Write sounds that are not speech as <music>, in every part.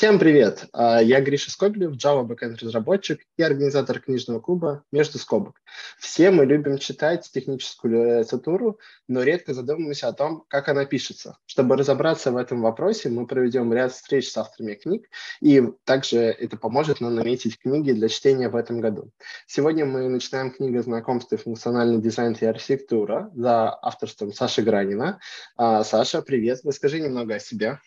Всем привет! А, я Гриша Скобелев, Java Backend разработчик и организатор книжного клуба «Между скобок». Все мы любим читать техническую литературу, но редко задумываемся о том, как она пишется. Чтобы разобраться в этом вопросе, мы проведем ряд встреч с авторами книг, и также это поможет нам наметить книги для чтения в этом году. Сегодня мы начинаем книгу знакомства «Функциональный дизайн и архитектура» за авторством Саши Гранина. А, Саша, привет! Расскажи немного о себе.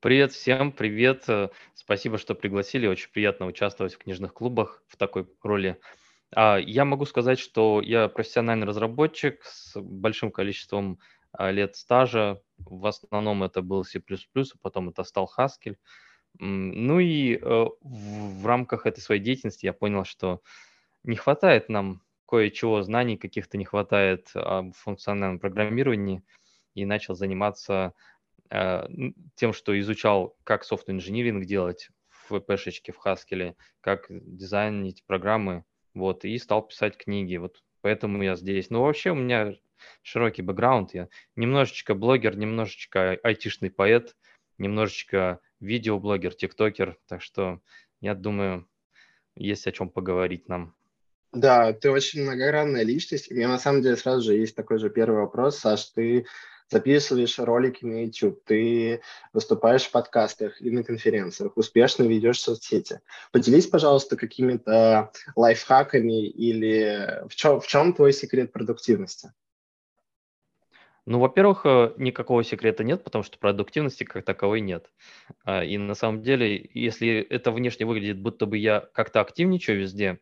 Привет всем, привет. Э, спасибо, что пригласили. Очень приятно участвовать в книжных клубах в такой роли. А, я могу сказать, что я профессиональный разработчик с большим количеством а, лет стажа. В основном это был C++, а потом это стал Haskell. Ну и э, в рамках этой своей деятельности я понял, что не хватает нам кое-чего, знаний каких-то не хватает в функциональном программировании, и начал заниматься тем, что изучал, как soft-engineering делать в PHP, в Haskell, как дизайнить программы, вот, и стал писать книги, вот поэтому я здесь. Но вообще у меня широкий бэкграунд, я немножечко блогер, немножечко айтишный поэт, немножечко видеоблогер, тиктокер, так что я думаю, есть о чем поговорить нам. Да, ты очень многогранная личность. У меня на самом деле сразу же есть такой же первый вопрос. Саш, ты записываешь ролики на YouTube, ты выступаешь в подкастах и на конференциях, успешно ведешь соцсети. Поделись, пожалуйста, какими-то лайфхаками или в чем, в чем твой секрет продуктивности? Ну, во-первых, э, никакого секрета нет, потому что продуктивности как таковой нет. А, и на самом деле, если это внешне выглядит, будто бы я как-то активничаю везде,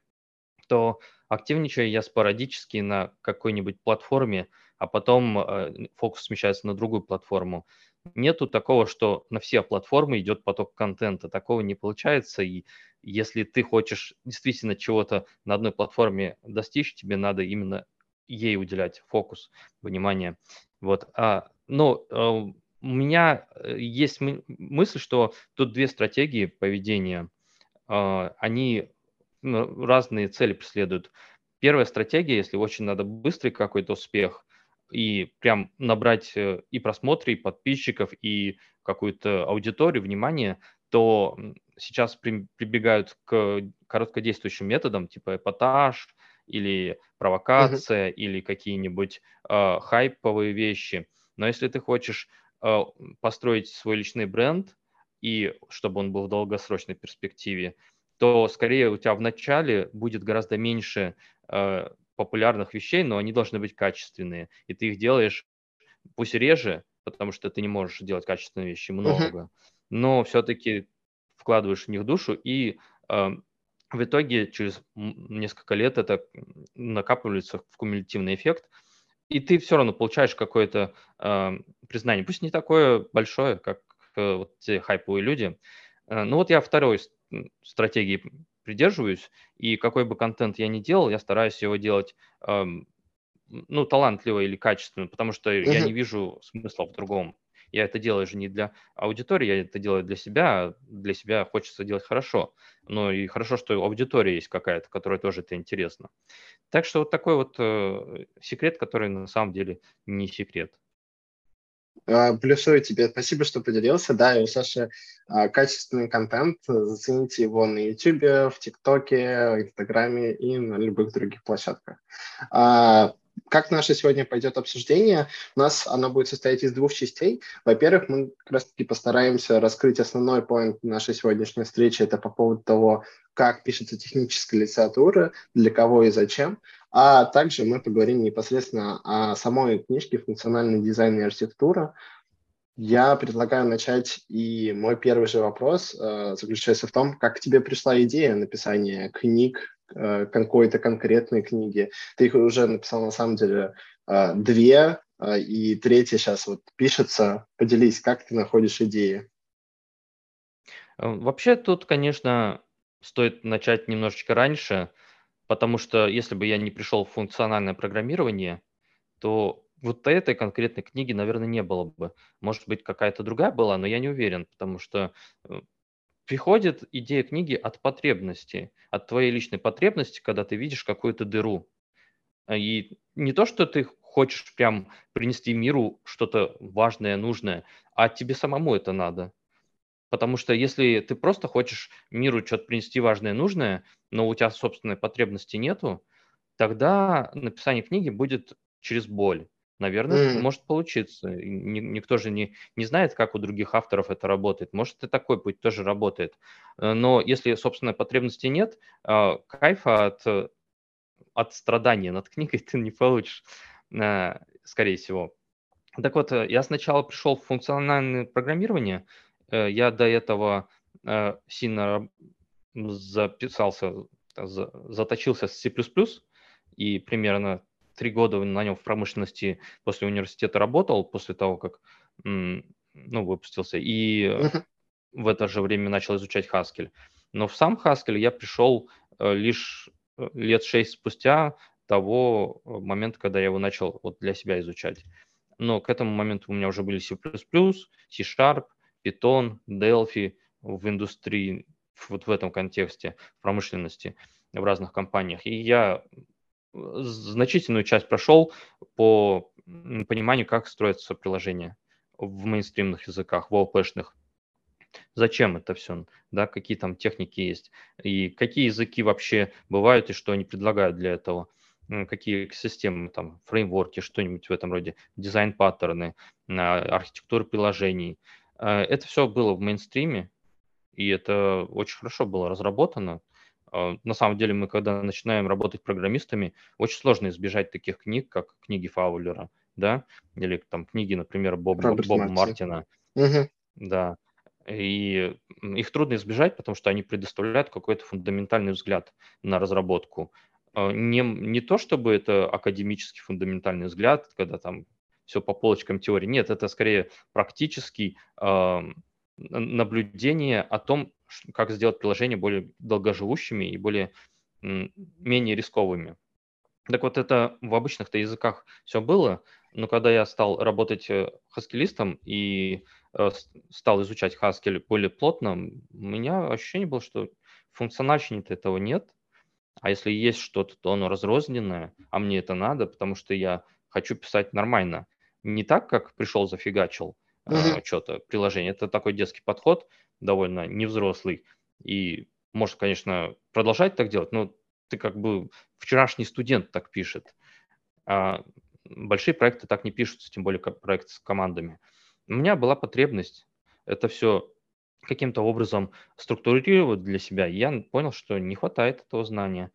то активничаю я спорадически на какой-нибудь платформе, а потом э, фокус смещается на другую платформу. Нету такого, что на все платформы идет поток контента. Такого не получается. И если ты хочешь действительно чего-то на одной платформе достичь, тебе надо именно ей уделять фокус, внимание. Вот. А, но э, у меня э, есть мысль, что тут две стратегии поведения. Они ну, разные цели преследуют. Первая стратегия, если очень надо быстрый какой-то успех, и прям набрать э, и просмотры, и подписчиков, и какую-то аудиторию, внимание, то сейчас при, прибегают к короткодействующим методам, типа эпатаж или провокация, uh-huh. или какие-нибудь э, хайповые вещи. Но если ты хочешь э, построить свой личный бренд, и чтобы он был в долгосрочной перспективе, то скорее у тебя в начале будет гораздо меньше э, популярных вещей, но они должны быть качественные. И ты их делаешь пусть реже, потому что ты не можешь делать качественные вещи много, uh-huh. но все-таки вкладываешь в них душу, и э, в итоге через несколько лет это накапливается в кумулятивный эффект, и ты все равно получаешь какое-то э, признание, пусть не такое большое, как э, вот те хайповые люди. Э, ну вот я второй стратегии придерживаюсь, и какой бы контент я ни делал, я стараюсь его делать эм, ну, талантливо или качественно, потому что uh-huh. я не вижу смысла в другом. Я это делаю же не для аудитории, я это делаю для себя. Для себя хочется делать хорошо. Но и хорошо, что аудитория есть какая-то, которая тоже это интересно. Так что вот такой вот э, секрет, который на самом деле не секрет. А, плюсую тебе. Спасибо, что поделился. Да, и у Саши а, качественный контент. Зацените его на YouTube, в ТикТоке, Инстаграме и на любых других площадках. А, как наше сегодня пойдет обсуждение? У нас оно будет состоять из двух частей. Во-первых, мы как раз-таки постараемся раскрыть основной поинт нашей сегодняшней встречи. Это по поводу того, как пишется техническая литература, для кого и зачем. А также мы поговорим непосредственно о самой книжке «Функциональный дизайн и архитектура». Я предлагаю начать, и мой первый же вопрос э, заключается в том, как тебе пришла идея написания книг, э, какой-то конкретной книги. Ты их уже написал, на самом деле, э, две, э, и третья сейчас вот пишется. Поделись, как ты находишь идеи? Э, вообще тут, конечно, стоит начать немножечко раньше – Потому что если бы я не пришел в функциональное программирование, то вот этой конкретной книги, наверное, не было бы. Может быть, какая-то другая была, но я не уверен, потому что э, приходит идея книги от потребности, от твоей личной потребности, когда ты видишь какую-то дыру. И не то, что ты хочешь прям принести миру что-то важное, нужное, а тебе самому это надо. Потому что если ты просто хочешь миру что-то принести важное и нужное, но у тебя собственной потребности нету, тогда написание книги будет через боль. Наверное, mm. может получиться. Никто же не, не знает, как у других авторов это работает. Может, и такой путь тоже работает. Э, но если, собственно, потребности нет, а, кайфа от, от страдания над книгой <laughs> ты не получишь, э, скорее всего. Так вот, э, я сначала пришел в функциональное программирование. Я до этого сильно записался, заточился с C++, и примерно три года на нем в промышленности после университета работал, после того, как ну, выпустился, и в это же время начал изучать Haskell. Но в сам Haskell я пришел э, лишь э, лет шесть спустя того э, момента, когда я его начал вот для себя изучать. Но к этому моменту у меня уже были C++, C-Sharp, Python, Delphi в индустрии, вот в этом контексте, в промышленности, в разных компаниях. И я значительную часть прошел по пониманию, как строится приложение в мейнстримных языках, в ООП-шных. Зачем это все, да, какие там техники есть, и какие языки вообще бывают, и что они предлагают для этого, какие системы, там, фреймворки, что-нибудь в этом роде, дизайн-паттерны, а, архитектуры приложений. А, это все было в мейнстриме, и это очень хорошо было разработано. А, на самом деле мы, когда начинаем работать программистами, очень сложно избежать таких книг, как книги Фаулера, да, или там книги, например, Боб, Боба Мартина. Угу. Да. И их трудно избежать, потому что они предоставляют какой-то фундаментальный взгляд на разработку. А, не, не то, чтобы это академический фундаментальный взгляд, когда там все по полочкам теории. Нет, это скорее практический э, наблюдение о том, как сделать приложения более долгоживущими и более менее рисковыми. Так вот, это в обычных-то языках все было, но когда я стал работать э, хаскилистом и э, стал изучать Haskell более плотно, у меня ощущение было, что функциональщины этого нет, а если есть что-то, то оно разрозненное, а мне это надо, потому что я хочу писать нормально. Не так, как пришел, зафигачил, mm-hmm. что-то, приложение. Это такой детский подход, довольно невзрослый. И может, конечно, продолжать так делать, но ты как бы вчерашний студент так пишет. А большие проекты так не пишутся, тем более как проект с командами. У меня была потребность это все каким-то образом структурировать для себя. И я понял, что не хватает этого знания.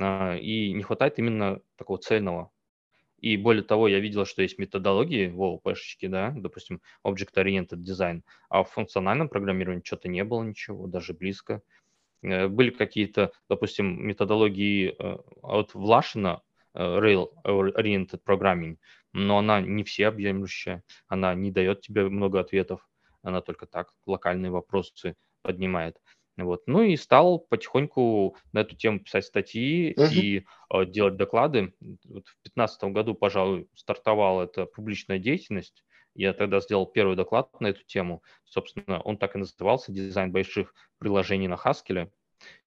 А, и не хватает именно такого цельного и более того, я видел, что есть методологии в ООПшечке, да, допустим, Object-Oriented Design, а в функциональном программировании что-то не было ничего, даже близко. Э, были какие-то, допустим, методологии э, от Влашина, э, Rail-Oriented Programming, но она не всеобъемлющая, она не дает тебе много ответов, она только так локальные вопросы поднимает. Вот. Ну и стал потихоньку на эту тему писать статьи uh-huh. и э, делать доклады. Вот в 2015 году, пожалуй, стартовала эта публичная деятельность. Я тогда сделал первый доклад на эту тему. Собственно, он так и назывался «Дизайн больших приложений на Haskell».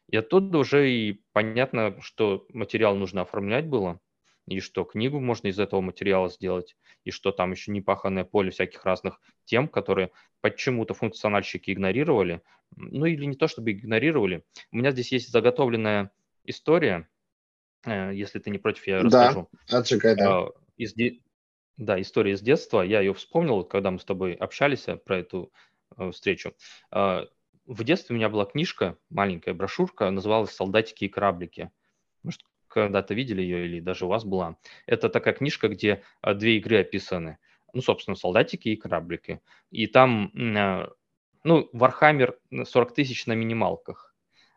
И оттуда уже и понятно, что материал нужно оформлять было и что книгу можно из этого материала сделать, и что там еще непаханное поле всяких разных тем, которые почему-то функциональщики игнорировали, ну или не то чтобы игнорировали. У меня здесь есть заготовленная история, э, если ты не против, я да, расскажу. Отжигай, да. А, из, да, история из детства. Я ее вспомнил, когда мы с тобой общались э, про эту э, встречу. В детстве у меня была книжка, маленькая брошюрка, называлась «Солдатики и кораблики». Когда-то видели ее или даже у вас была. Это такая книжка, где а, две игры описаны. Ну, собственно, солдатики и кораблики. И там, а, ну, Warhammer 40 тысяч на минималках,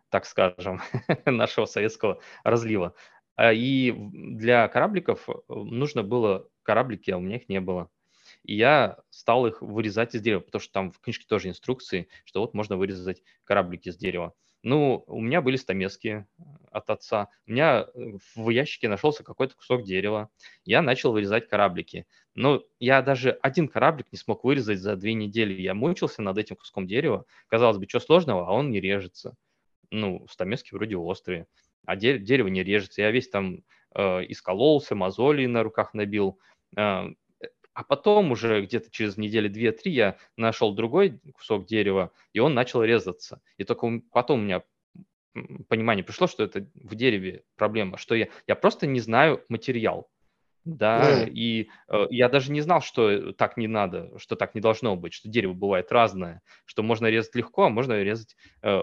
так скажем, <laughs> нашего советского разлива. А, и для корабликов нужно было кораблики, а у меня их не было. И я стал их вырезать из дерева, потому что там в книжке тоже инструкции, что вот можно вырезать кораблики из дерева. Ну, у меня были стамески э, от отца. У меня э, в ящике нашелся какой-то кусок дерева. Я начал вырезать кораблики. Но я даже один кораблик не смог вырезать за две недели. Я мучился над этим куском дерева. Казалось бы, что сложного, а он не режется. Ну, стамески вроде острые, а дерево не режется. Я весь там э, искололся, мозоли на руках набил. Э, А потом уже где-то через недели две-три я нашел другой кусок дерева, и он начал резаться. И только потом у меня понимание пришло, что это в дереве проблема, что я, я просто не знаю материал. Да, mm. и э, я даже не знал, что так не надо, что так не должно быть, что дерево бывает разное, что можно резать легко, а можно резать э,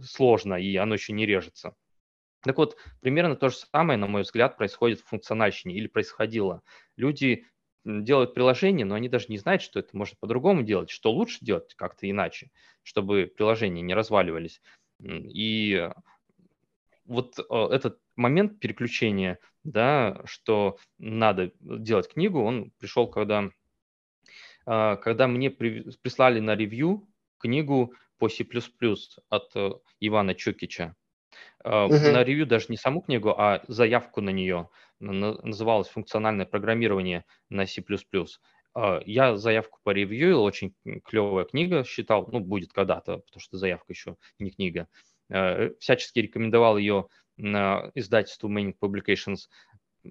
сложно, и оно еще не режется. Так вот, примерно то же самое, на мой взгляд, происходит в функциональщине или происходило. Люди делают приложение, но они даже не знают, что это можно по-другому делать, что лучше делать как-то иначе, чтобы приложения не разваливались. И вот э, этот момент переключения, да, что надо делать книгу, он пришел, когда, а, когда мне прислали на ревью книгу по C++ от э, Ивана Чукича. Uh-huh. На ревью даже не саму книгу, а заявку на нее. Называлось «Функциональное программирование на C++». А, я заявку по ревью, очень клевая книга считал, ну, будет когда-то, потому что заявка еще не книга. Э, всячески рекомендовал ее на издательству Manning Publications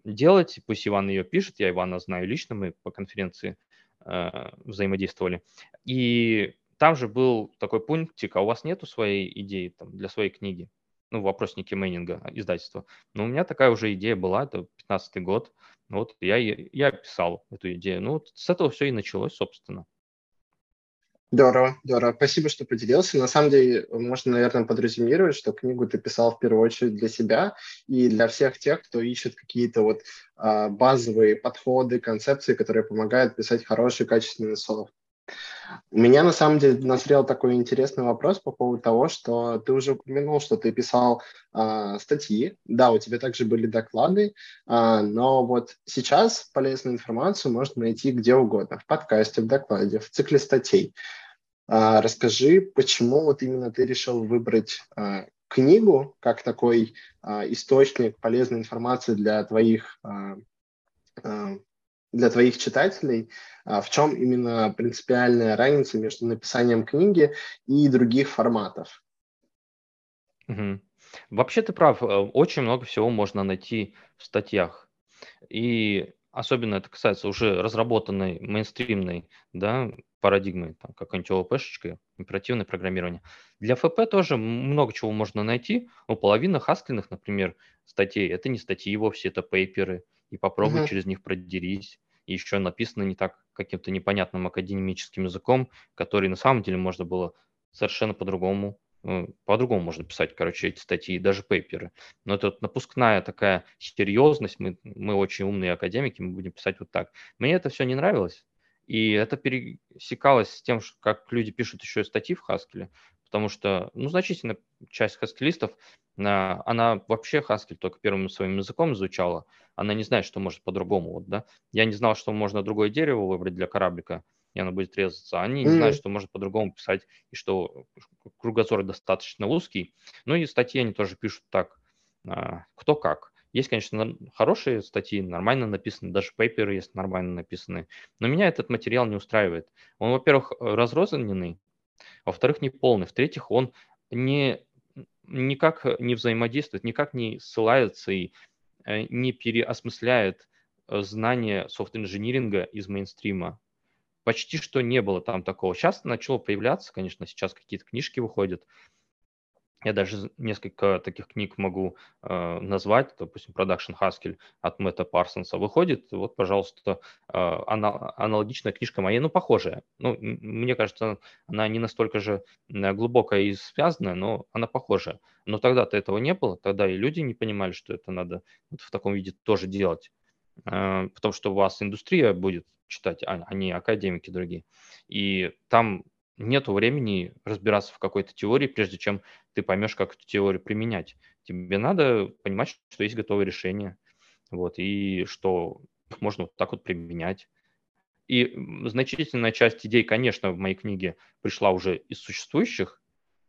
делать. Пусть Иван ее пишет, я Ивана знаю лично, мы по конференции э, взаимодействовали. И там же был такой пунктик, а у вас нету своей идеи там, для своей книги? Ну, вопросники Мейнинга, издательства. Но у меня такая уже идея была, это 15 год. Вот я, я писал эту идею. Ну, вот с этого все и началось, собственно. Здорово, здорово. Спасибо, что поделился. На самом деле, можно, наверное, подразумевать, что книгу ты писал в первую очередь для себя и для всех тех, кто ищет какие-то вот а, базовые подходы, концепции, которые помогают писать хороший, качественный софт. У меня на самом деле назрел такой интересный вопрос по поводу того, что ты уже упомянул, что ты писал э, статьи. Да, у тебя также были доклады, э, но вот сейчас полезную информацию можно найти где угодно, в подкасте, в докладе, в цикле статей. Э, расскажи, почему вот именно ты решил выбрать э, книгу как такой э, источник полезной информации для твоих э, для твоих читателей, а, в чем именно принципиальная разница между написанием книги и других форматов? Угу. Вообще ты прав, э, очень много всего можно найти в статьях. И особенно это касается уже разработанной мейнстримной да, парадигмы, там, какой-нибудь оперативное программирование. Для ФП тоже много чего можно найти. У половины хаскельных, например, статей, это не статьи вовсе, это пейперы, и попробуй uh-huh. через них продерись. И еще написано не так каким-то непонятным академическим языком, который на самом деле можно было совершенно по-другому э, по-другому можно писать, короче, эти статьи, даже пейперы. Но это вот напускная такая серьезность, мы, мы очень умные академики, мы будем писать вот так. Мне это все не нравилось, и это пересекалось с тем, как люди пишут еще и статьи в Haskell, потому что, ну, значительная часть хаскелистов, она вообще Haskell только первым своим языком изучала, она не знает, что может по-другому, вот, да. Я не знал, что можно другое дерево выбрать для кораблика, и оно будет резаться. Они не mm-hmm. знают, что можно по-другому писать, и что кругозор достаточно узкий. Ну и статьи они тоже пишут так, а, кто как. Есть, конечно, хорошие статьи, нормально написаны, даже пейперы есть нормально написаны. Но меня этот материал не устраивает. Он, во-первых, разрозненный, во-вторых, не полный, в-третьих, он не, никак не взаимодействует, никак не ссылается и э, не переосмысляет э, знания софт-инжиниринга из мейнстрима. Почти что не было там такого. Сейчас начало появляться, конечно, сейчас какие-то книжки выходят, я даже несколько таких книг могу э, назвать, допустим, Production Haskell от Мэтта Парсонса выходит, вот, пожалуйста, э, ана- аналогичная книжка моей, ну, похожая. Ну, мне кажется, она не настолько же глубокая и связанная, но она похожая. Но тогда-то этого не было, тогда и люди не понимали, что это надо вот в таком виде тоже делать, э, потому что у вас индустрия будет читать, а, а не академики другие. И там нет времени разбираться в какой-то теории, прежде чем ты поймешь, как эту теорию применять. Тебе надо понимать, что есть готовые решения, вот, и что можно вот так вот применять. И значительная часть идей, конечно, в моей книге пришла уже из существующих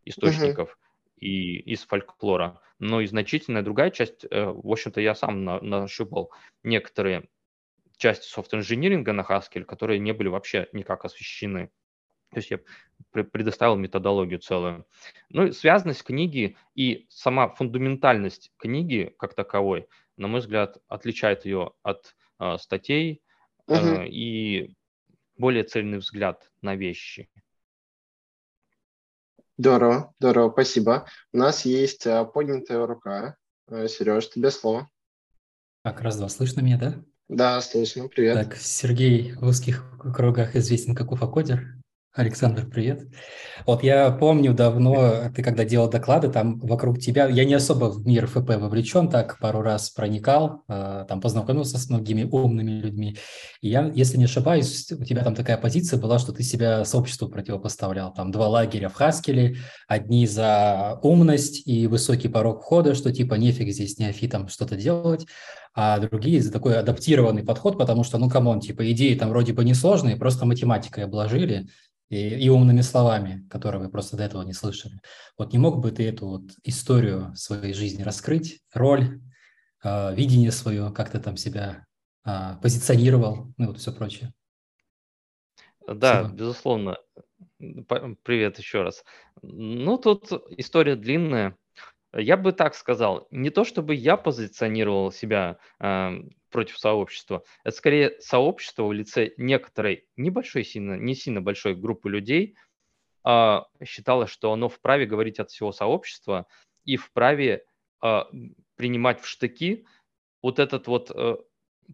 источников uh-huh. и из фольклора, но и значительная другая часть, э, в общем-то, я сам на, нащупал некоторые части софт-инжиниринга на Haskell, которые не были вообще никак освещены. То есть я предоставил методологию целую. Ну и связанность книги и сама фундаментальность книги как таковой, на мой взгляд, отличает ее от э, статей, угу. и более цельный взгляд на вещи. Здорово, здорово, спасибо. У нас есть а, поднятая рука. Э, Сереж, тебе слово. Так, раз-два, слышно меня, да? Да, слышно, привет. Так, Сергей в узких кругах известен как Уфакодер. Александр, привет. Вот я помню давно, ты когда делал доклады, там вокруг тебя, я не особо в мир ФП вовлечен, так пару раз проникал, э, там познакомился с многими умными людьми. И я, если не ошибаюсь, у тебя там такая позиция была, что ты себя сообществу противопоставлял. Там два лагеря в Haskell е, одни за заумность и высокий порог входа, что типа нефиг здесь неофитам что-то делать, а другие за такой адаптированный подход, потому что, ну, come on, типа идеи там вроде бы несложные, просто математикой обложили, и, и умными словами, которые вы просто до этого не слышали. Вот не мог бы ты эту вот историю своей жизни раскрыть, роль, э, видение свое, как ты там себя э, позиционировал, ну и вот все прочее? Да, Спасибо. безусловно. Привет еще раз. Ну, тут история длинная. Я бы так сказал, не то чтобы я позиционировал себя э, против сообщества, это скорее сообщество в лице некоторой небольшой, сильно, не сильно большой группы людей э, считало, что оно вправе говорить от всего сообщества и вправе э, принимать в штыки вот этот вот э,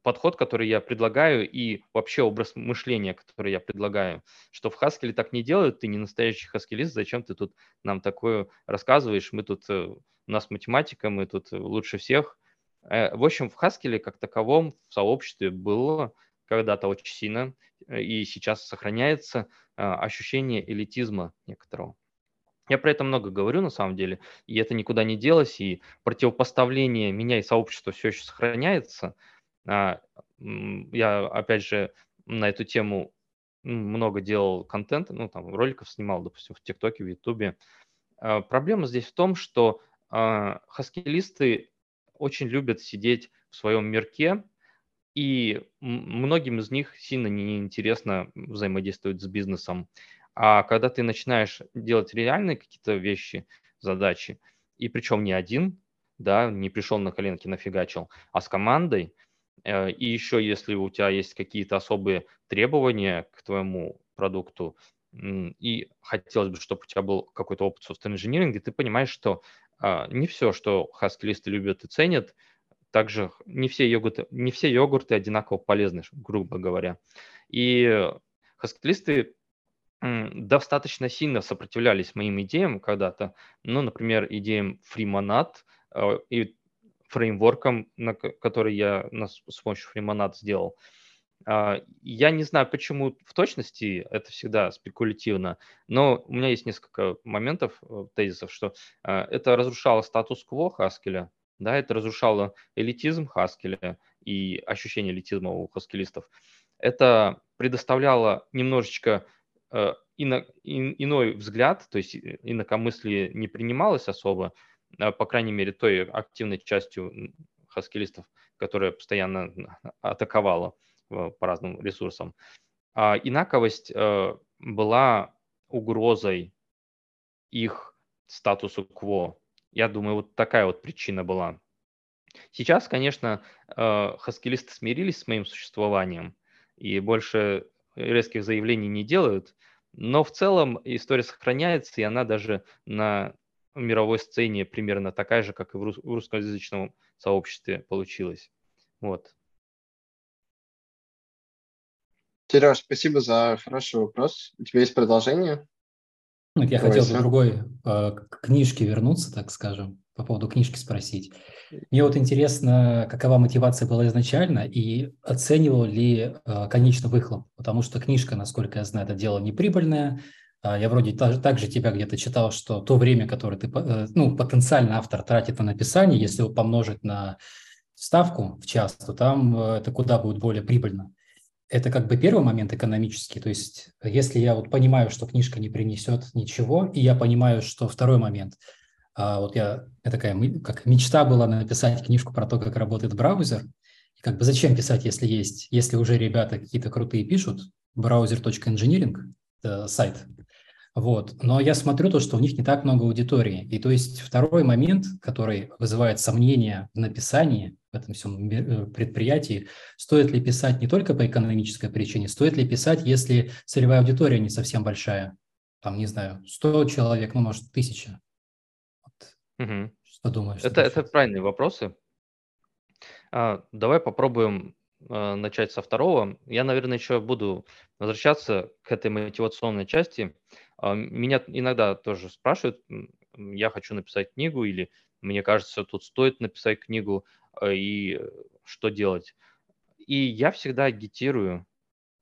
подход, который я предлагаю, и вообще образ мышления, который я предлагаю, что в Хаскеле так не делают, ты не настоящий хаскелист, зачем ты тут нам такое рассказываешь, мы тут, э, у нас математика, мы тут лучше всех. Э, в общем, в Хаскеле как таковом в сообществе было когда-то очень сильно, э, и сейчас сохраняется ощущение элитизма некоторого. Я про это много говорю на самом деле, и это никуда не делось, и противопоставление меня и сообщества все еще сохраняется – я, опять же, на эту тему много делал контента, ну, там, роликов снимал, допустим, в ТикТоке, в Ютубе. А, проблема здесь в том, что а, хаскилисты очень любят сидеть в своем мирке, и многим из них сильно неинтересно взаимодействовать с бизнесом. А когда ты начинаешь делать реальные какие-то вещи, задачи, и причем не один, да, не пришел на коленки, нафигачил, а с командой – и еще, если у тебя есть какие-то особые требования к твоему продукту, и хотелось бы, чтобы у тебя был какой-то опыт software инжиниринге, ты понимаешь, что а, не все, что хаскилисты любят и ценят, также не все йогурты, не все йогурты одинаково полезны, грубо говоря. И хаскилисты достаточно сильно сопротивлялись моим идеям когда-то, ну, например, идеям FreeMonad, э, и фреймворком, на который я на, с помощью фримонад сделал. А, я не знаю, почему в точности, это всегда спекулятивно, но у меня есть несколько моментов, э, тезисов, что а, это разрушало статус-кво Хаскеля, да, это разрушало элитизм Хаскеля и ощущение элитизма у хаскелистов. Это предоставляло немножечко э, ино, иной взгляд, то есть инакомыслие не принималось особо, по крайней мере, той активной частью хаскилистов, которая постоянно атаковала по разным ресурсам. А инаковость э, была угрозой их статусу кво. Я думаю, вот такая вот причина была. Сейчас, конечно, э, хаскилисты смирились с моим существованием и больше резких заявлений не делают, но в целом история сохраняется, и она даже на мировой сцене примерно такая же, как и в, рус- в русскоязычном сообществе получилась. Вот. Сереж, спасибо за хороший вопрос. У тебя есть продолжение? Ну, я Давай, хотел бы другой э, к книжке вернуться, так скажем, по поводу книжки спросить. Мне вот интересно, какова мотивация была изначально и оценивал ли э, конечный выхлоп, потому что книжка, насколько я знаю, это дело неприбыльное, я вроде также тебя где-то читал, что то время, которое ты, э, ну, потенциально автор тратит на написание, если его помножить на ставку в час, то там э, это куда будет более прибыльно. Это как бы первый момент экономический. То есть если я вот понимаю, что книжка не принесет ничего, и я понимаю, что второй момент, а, вот я, я такая как мечта была написать книжку про то, как работает браузер, и как бы зачем писать, если есть, если уже ребята какие-то крутые пишут, browser.engineering, сайт, вот. Но я смотрю то, что у них не так много аудитории. И то есть второй момент, который вызывает сомнения в написании, этом всем э, предприятии. Стоит ли писать не только по экономической причине, стоит ли писать, если целевая аудитория не совсем большая? Там, не знаю, 100 человек, ну, может, тысяча. Вот. Угу. Что думаешь? Это, это правильные вопросы. А, давай попробуем начать со второго. Я, наверное, еще буду возвращаться к этой мотивационной части. А, меня иногда тоже спрашивают, я хочу написать книгу или мне кажется, тут стоит написать книгу а, и что делать. И я всегда агитирую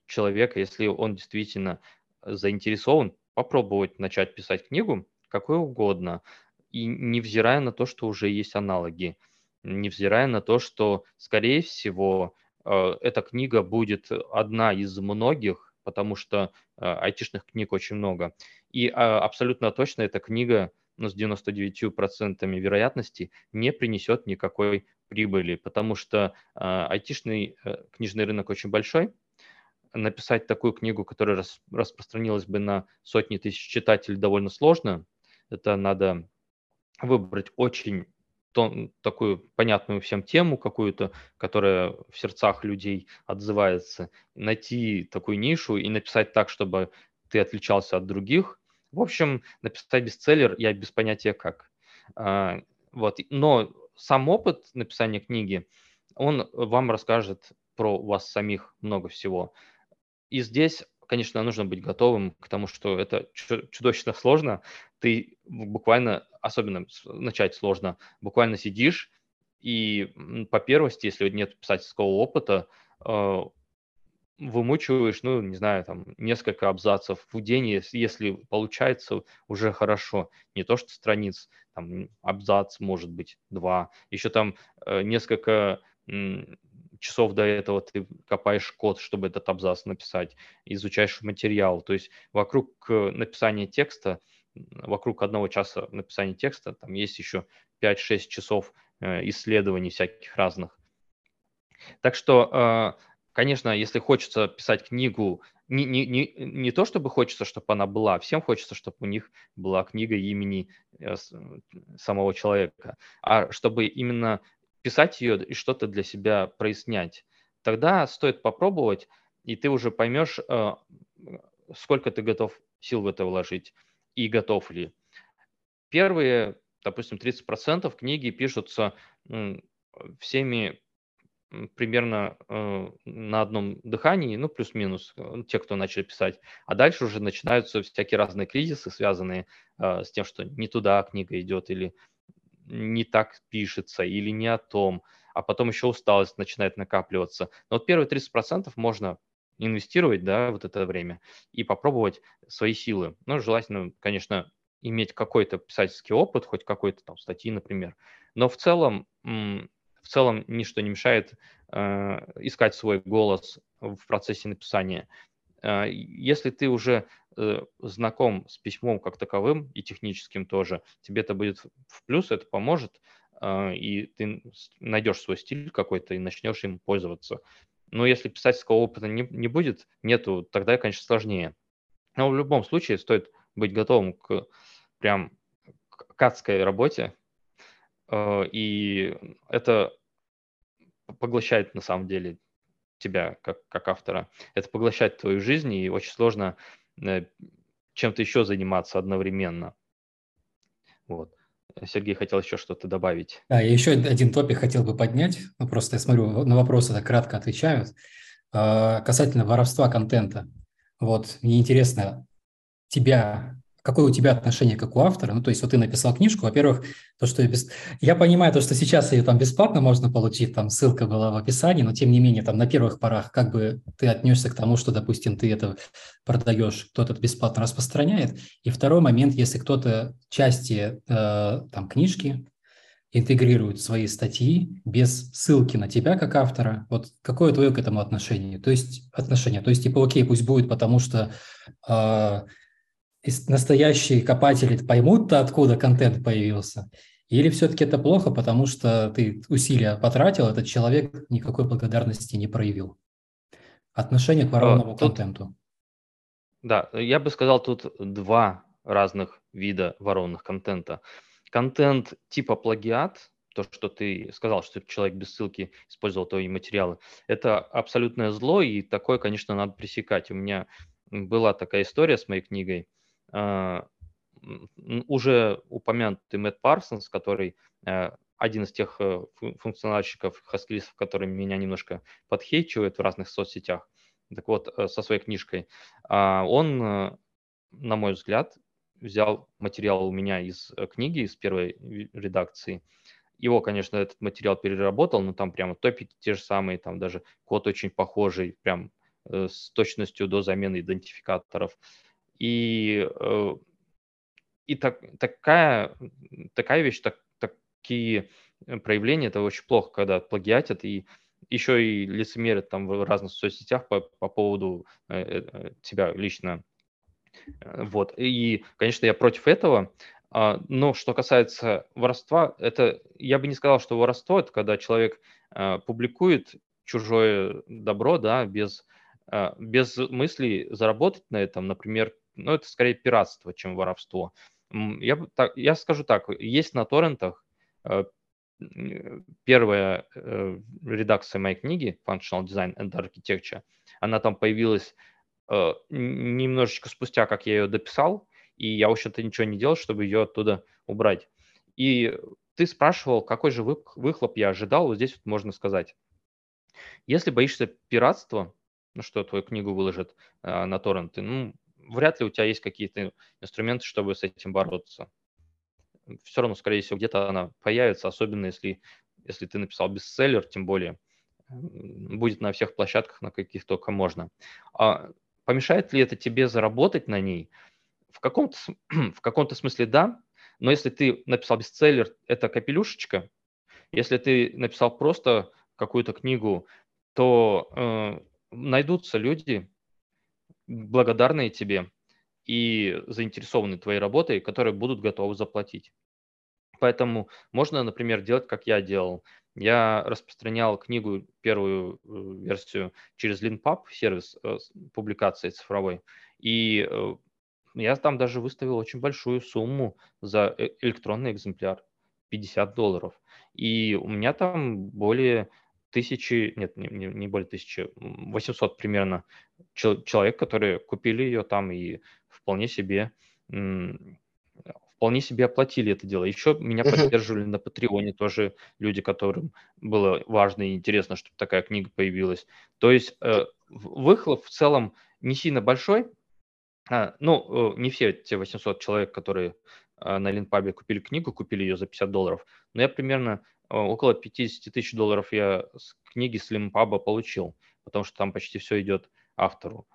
человека, если он действительно заинтересован, попробовать начать писать книгу, какой угодно, и невзирая на то, что уже есть аналоги, невзирая на то, что, скорее всего, эта книга будет одна из многих, потому что э, айтишных книг очень много. И а, абсолютно точно эта книга ну, с 99% вероятности не принесет никакой прибыли, потому что а, айтишный э, книжный рынок очень большой. Написать такую книгу, которая рас, распространилась бы на сотни тысяч читателей, довольно сложно. Это надо выбрать очень то, такую понятную всем тему какую-то, которая в сердцах людей отзывается, найти такую нишу и написать так, чтобы ты отличался от других. В общем, написать бестселлер я без понятия как. А, вот. Но сам опыт написания книги, он вам расскажет про вас самих много всего. И здесь конечно, нужно быть готовым к тому, что это чудовищно сложно. Ты буквально, особенно начать сложно, буквально сидишь и по первости, если нет писательского опыта, э, вымучиваешь, ну, не знаю, там, несколько абзацев в день, если получается, уже хорошо. Не то, что страниц, там, абзац, может быть, два. Еще там э, несколько часов до этого ты копаешь код, чтобы этот абзац написать, изучаешь материал. То есть вокруг э, написания текста, вокруг одного часа написания текста, там есть еще 5-6 часов э, исследований всяких разных. Так что, э, конечно, если хочется писать книгу, не, не, не, не то чтобы хочется, чтобы она была, всем хочется, чтобы у них была книга имени самого человека, а чтобы именно писать ее и что-то для себя прояснять. Тогда стоит попробовать, и ты уже поймешь, э, сколько ты готов сил в это вложить и готов ли. Первые, допустим, 30% книги пишутся всеми примерно э, на одном дыхании, ну, плюс-минус, э, те, кто начали писать. А дальше уже начинаются всякие разные кризисы, связанные с тем, что не туда книга идет или не так пишется или не о том, а потом еще усталость начинает накапливаться. Но вот первые 30% можно инвестировать, да, вот это время и попробовать свои силы. Ну, желательно, конечно, иметь какой-то писательский опыт, хоть какой-то там статьи, например. Но в целом, в целом ничто не мешает э, искать свой голос в процессе написания. Э, если ты уже Э, знаком с письмом как таковым и техническим тоже, тебе это будет в плюс, это поможет, а, и ты найдешь свой стиль какой-то и начнешь им пользоваться. Но если писательского опыта не, не будет, нету, тогда, конечно, сложнее. Но в любом случае стоит быть готовым к прям к адской работе, э, и это поглощает на самом деле тебя как, как автора. Это поглощает твою жизнь, и очень сложно Э, чем-то еще заниматься одновременно. Вот. Сергей хотел еще что-то добавить. Да, я еще один топик хотел бы поднять. Ну, просто я смотрю, на вопросы так кратко отвечают. А, касательно воровства контента. Вот, мне интересно, тебя какое у тебя отношение как у автора? Ну, то есть вот ты написал книжку, во-первых, то, что я, без... я понимаю, то, что сейчас ее там бесплатно можно получить, там ссылка была в описании, но тем не менее, там на первых порах, как бы ты отнесся к тому, что, допустим, ты это продаешь, кто-то это бесплатно распространяет. И второй момент, если кто-то части э, там книжки интегрирует свои статьи без ссылки на тебя как автора, вот какое твое к этому отношение? То есть отношение, то есть типа окей, пусть будет, потому что э, настоящие копатели поймут-то, откуда контент появился? Или все-таки это плохо, потому что ты усилия потратил, этот человек никакой благодарности не проявил? Отношение к воронному а, контенту. Да, я бы сказал, тут два разных вида воронных контента. Контент типа плагиат, то, что ты сказал, что человек без ссылки использовал твои материалы, это абсолютное зло, и такое, конечно, надо пресекать. У меня была такая история с моей книгой. А, уже упомянутый Мэтт Парсонс, который э, один из тех э, функциональщиков, хаскилистов, которые меня немножко подхейчивают в разных соцсетях, так вот, э, со своей книжкой, а, он, на мой взгляд, взял материал у меня из книги, из первой редакции, его, конечно, этот материал переработал, но там прямо топики те же самые, там даже код очень похожий, прям с точностью до замены идентификаторов. И, э, и так, такая, такая вещь, так, такие проявления, это очень плохо, когда плагиатят и еще и лицемерят там в разных соцсетях по, по поводу э, э тебя лично. Вот. И, конечно, я против этого. А, но что касается воровства, это я бы не сказал, что воровство это когда человек а, публикует чужое добро, да, без, а, без мысли заработать на этом, например, ну, это скорее пиратство, чем воровство. Я, так, я скажу так, есть на торрентах первая э, редакция моей книги Functional Design and Architecture, она там появилась э, немножечко спустя, как я ее дописал, и я, в общем-то, ничего не делал, чтобы ее оттуда убрать. И ты спрашивал, какой же выхлоп я ожидал, вот здесь вот можно сказать. Если боишься пиратства, ну что, твою книгу выложат э, на торренты, ну, вряд ли у тебя есть какие-то инструменты, чтобы с этим бороться. Все равно, скорее всего, где-то она появится, особенно если, если ты написал бестселлер, тем более будет на всех площадках, на каких только можно. А помешает ли это тебе заработать на ней? В каком-то, <clears throat> в каком-то смысле да, но если ты написал бестселлер, это капелюшечка. Если ты написал просто какую-то книгу, то э, найдутся люди, благодарные тебе и заинтересованные твоей работой, которые будут готовы заплатить. Поэтому можно, например, делать, как я делал. Я распространял книгу, первую э, версию через LinPub, сервис э, публикации цифровой, и э, я там даже выставил очень большую сумму за электронный экземпляр, 50 долларов. И у меня там более тысячи, нет, не, не более тысячи, 800 примерно человек, которые купили ее там и вполне себе вполне себе оплатили это дело. Еще меня поддерживали на Патреоне тоже люди, которым было важно и интересно, чтобы такая книга появилась. То есть э, выхлоп в целом не сильно большой, а, ну, э, не все те 800 человек, которые а, на Линпабе купили книгу, купили ее за 50 долларов, но я примерно э, около 50 тысяч долларов я с книги с Линпаба получил, потому что там почти все идет автору.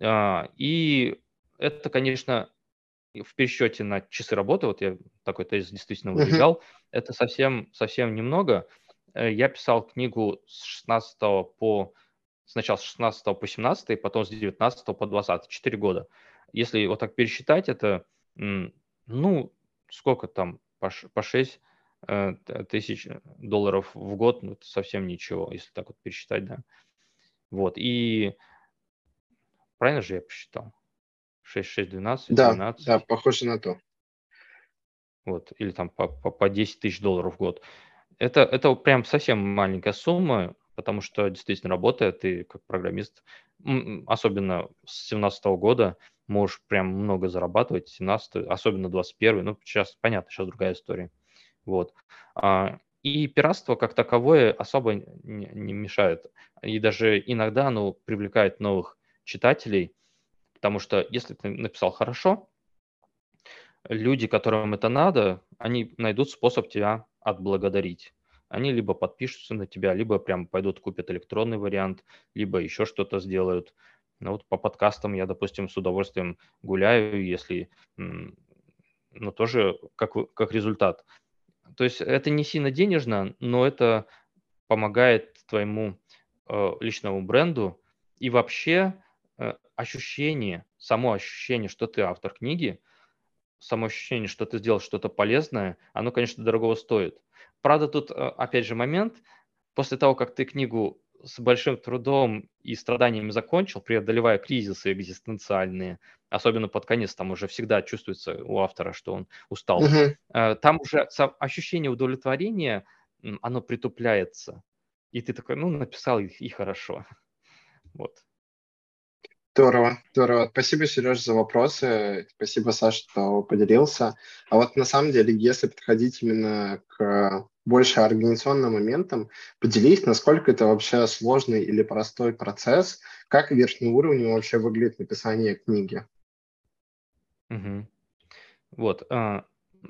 А, и это, конечно, в пересчете на часы работы, вот я такой тест действительно выдвигал, uh-huh. это совсем, совсем немного. Э, я писал книгу с 16 по сначала с 16 по 17, потом с 19 по 20, 4 года. Если вот так пересчитать, это, ну, сколько там, по, по 6 э, тысяч долларов в год, ну, это совсем ничего, если так вот пересчитать, да. Вот, и правильно же я посчитал? 6, 6, 12, да, 12. Да, похоже на то. Вот, или там по, по, по 10 тысяч долларов в год. Это, это прям совсем маленькая сумма, потому что действительно работает, и как программист, особенно с 2017 года, можешь прям много зарабатывать, 17 особенно 21 ну, сейчас, понятно, сейчас другая история. Вот. А, и пиратство как таковое особо не, мешает. И даже иногда оно привлекает новых читателей, потому что если ты написал хорошо, люди, которым это надо, они найдут способ тебя отблагодарить они либо подпишутся на тебя, либо прям пойдут купят электронный вариант, либо еще что-то сделают. Ну вот по подкастам я, допустим, с удовольствием гуляю, если, ну тоже как, как результат. То есть это не сильно денежно, но это помогает твоему э, личному бренду и вообще э, ощущение, само ощущение, что ты автор книги, само ощущение, что ты сделал что-то полезное, оно, конечно, дорого стоит. Правда, тут, э, опять же, момент, после того, как ты книгу с большим трудом и страданиями закончил, преодолевая кризисы экзистенциальные, особенно под конец, там уже всегда чувствуется у автора, что он устал. Uh-huh. Там уже ощущение удовлетворения оно притупляется. И ты такой, ну, написал и, и хорошо. <laughs> Вот. Здорово, здорово. Спасибо, Сереж, за вопросы. Спасибо, Саша, что поделился. А вот на самом деле, если подходить именно к больше организационным моментам, поделись, насколько это вообще сложный или простой процесс, как верхний уровень вообще выглядит написание книги. Угу. Вот. А,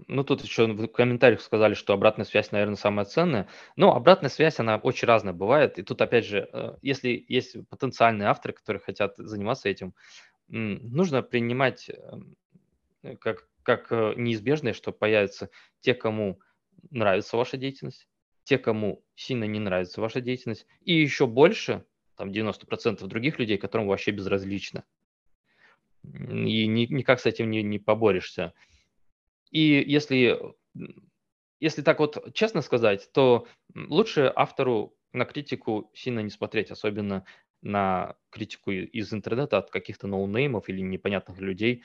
ну, тут еще в комментариях сказали, что обратная связь, наверное, самая ценная. Но обратная связь, она очень разная бывает. И тут, опять же, э, если есть потенциальные авторы, которые хотят заниматься этим, нужно принимать э, как, как э, неизбежное, что появятся те, кому нравится ваша деятельность, те, кому сильно не нравится ваша деятельность, и еще больше, там 90% других людей, которым вообще безразлично. И ни, никак с этим не, не поборешься. И если, если так вот честно сказать, то лучше автору на критику сильно не смотреть, особенно на критику из интернета от каких-то ноунеймов или непонятных людей.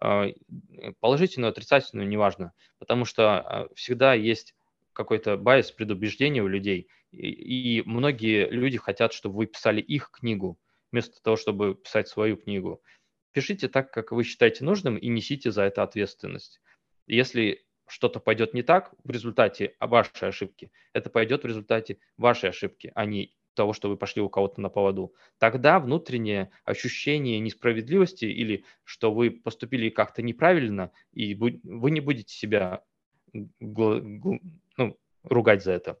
А, положительную, отрицательную, неважно, потому что а, всегда есть какой-то bias, предубеждение у людей, и многие люди хотят, чтобы вы писали их книгу, вместо того, чтобы писать свою книгу. Пишите так, как вы считаете нужным, и несите за это ответственность. Если что-то пойдет не так в результате вашей ошибки, это пойдет в результате вашей ошибки, а не того, что вы пошли у кого-то на поводу. Тогда внутреннее ощущение несправедливости или что вы поступили как-то неправильно, и вы не будете себя ну, ругать за это.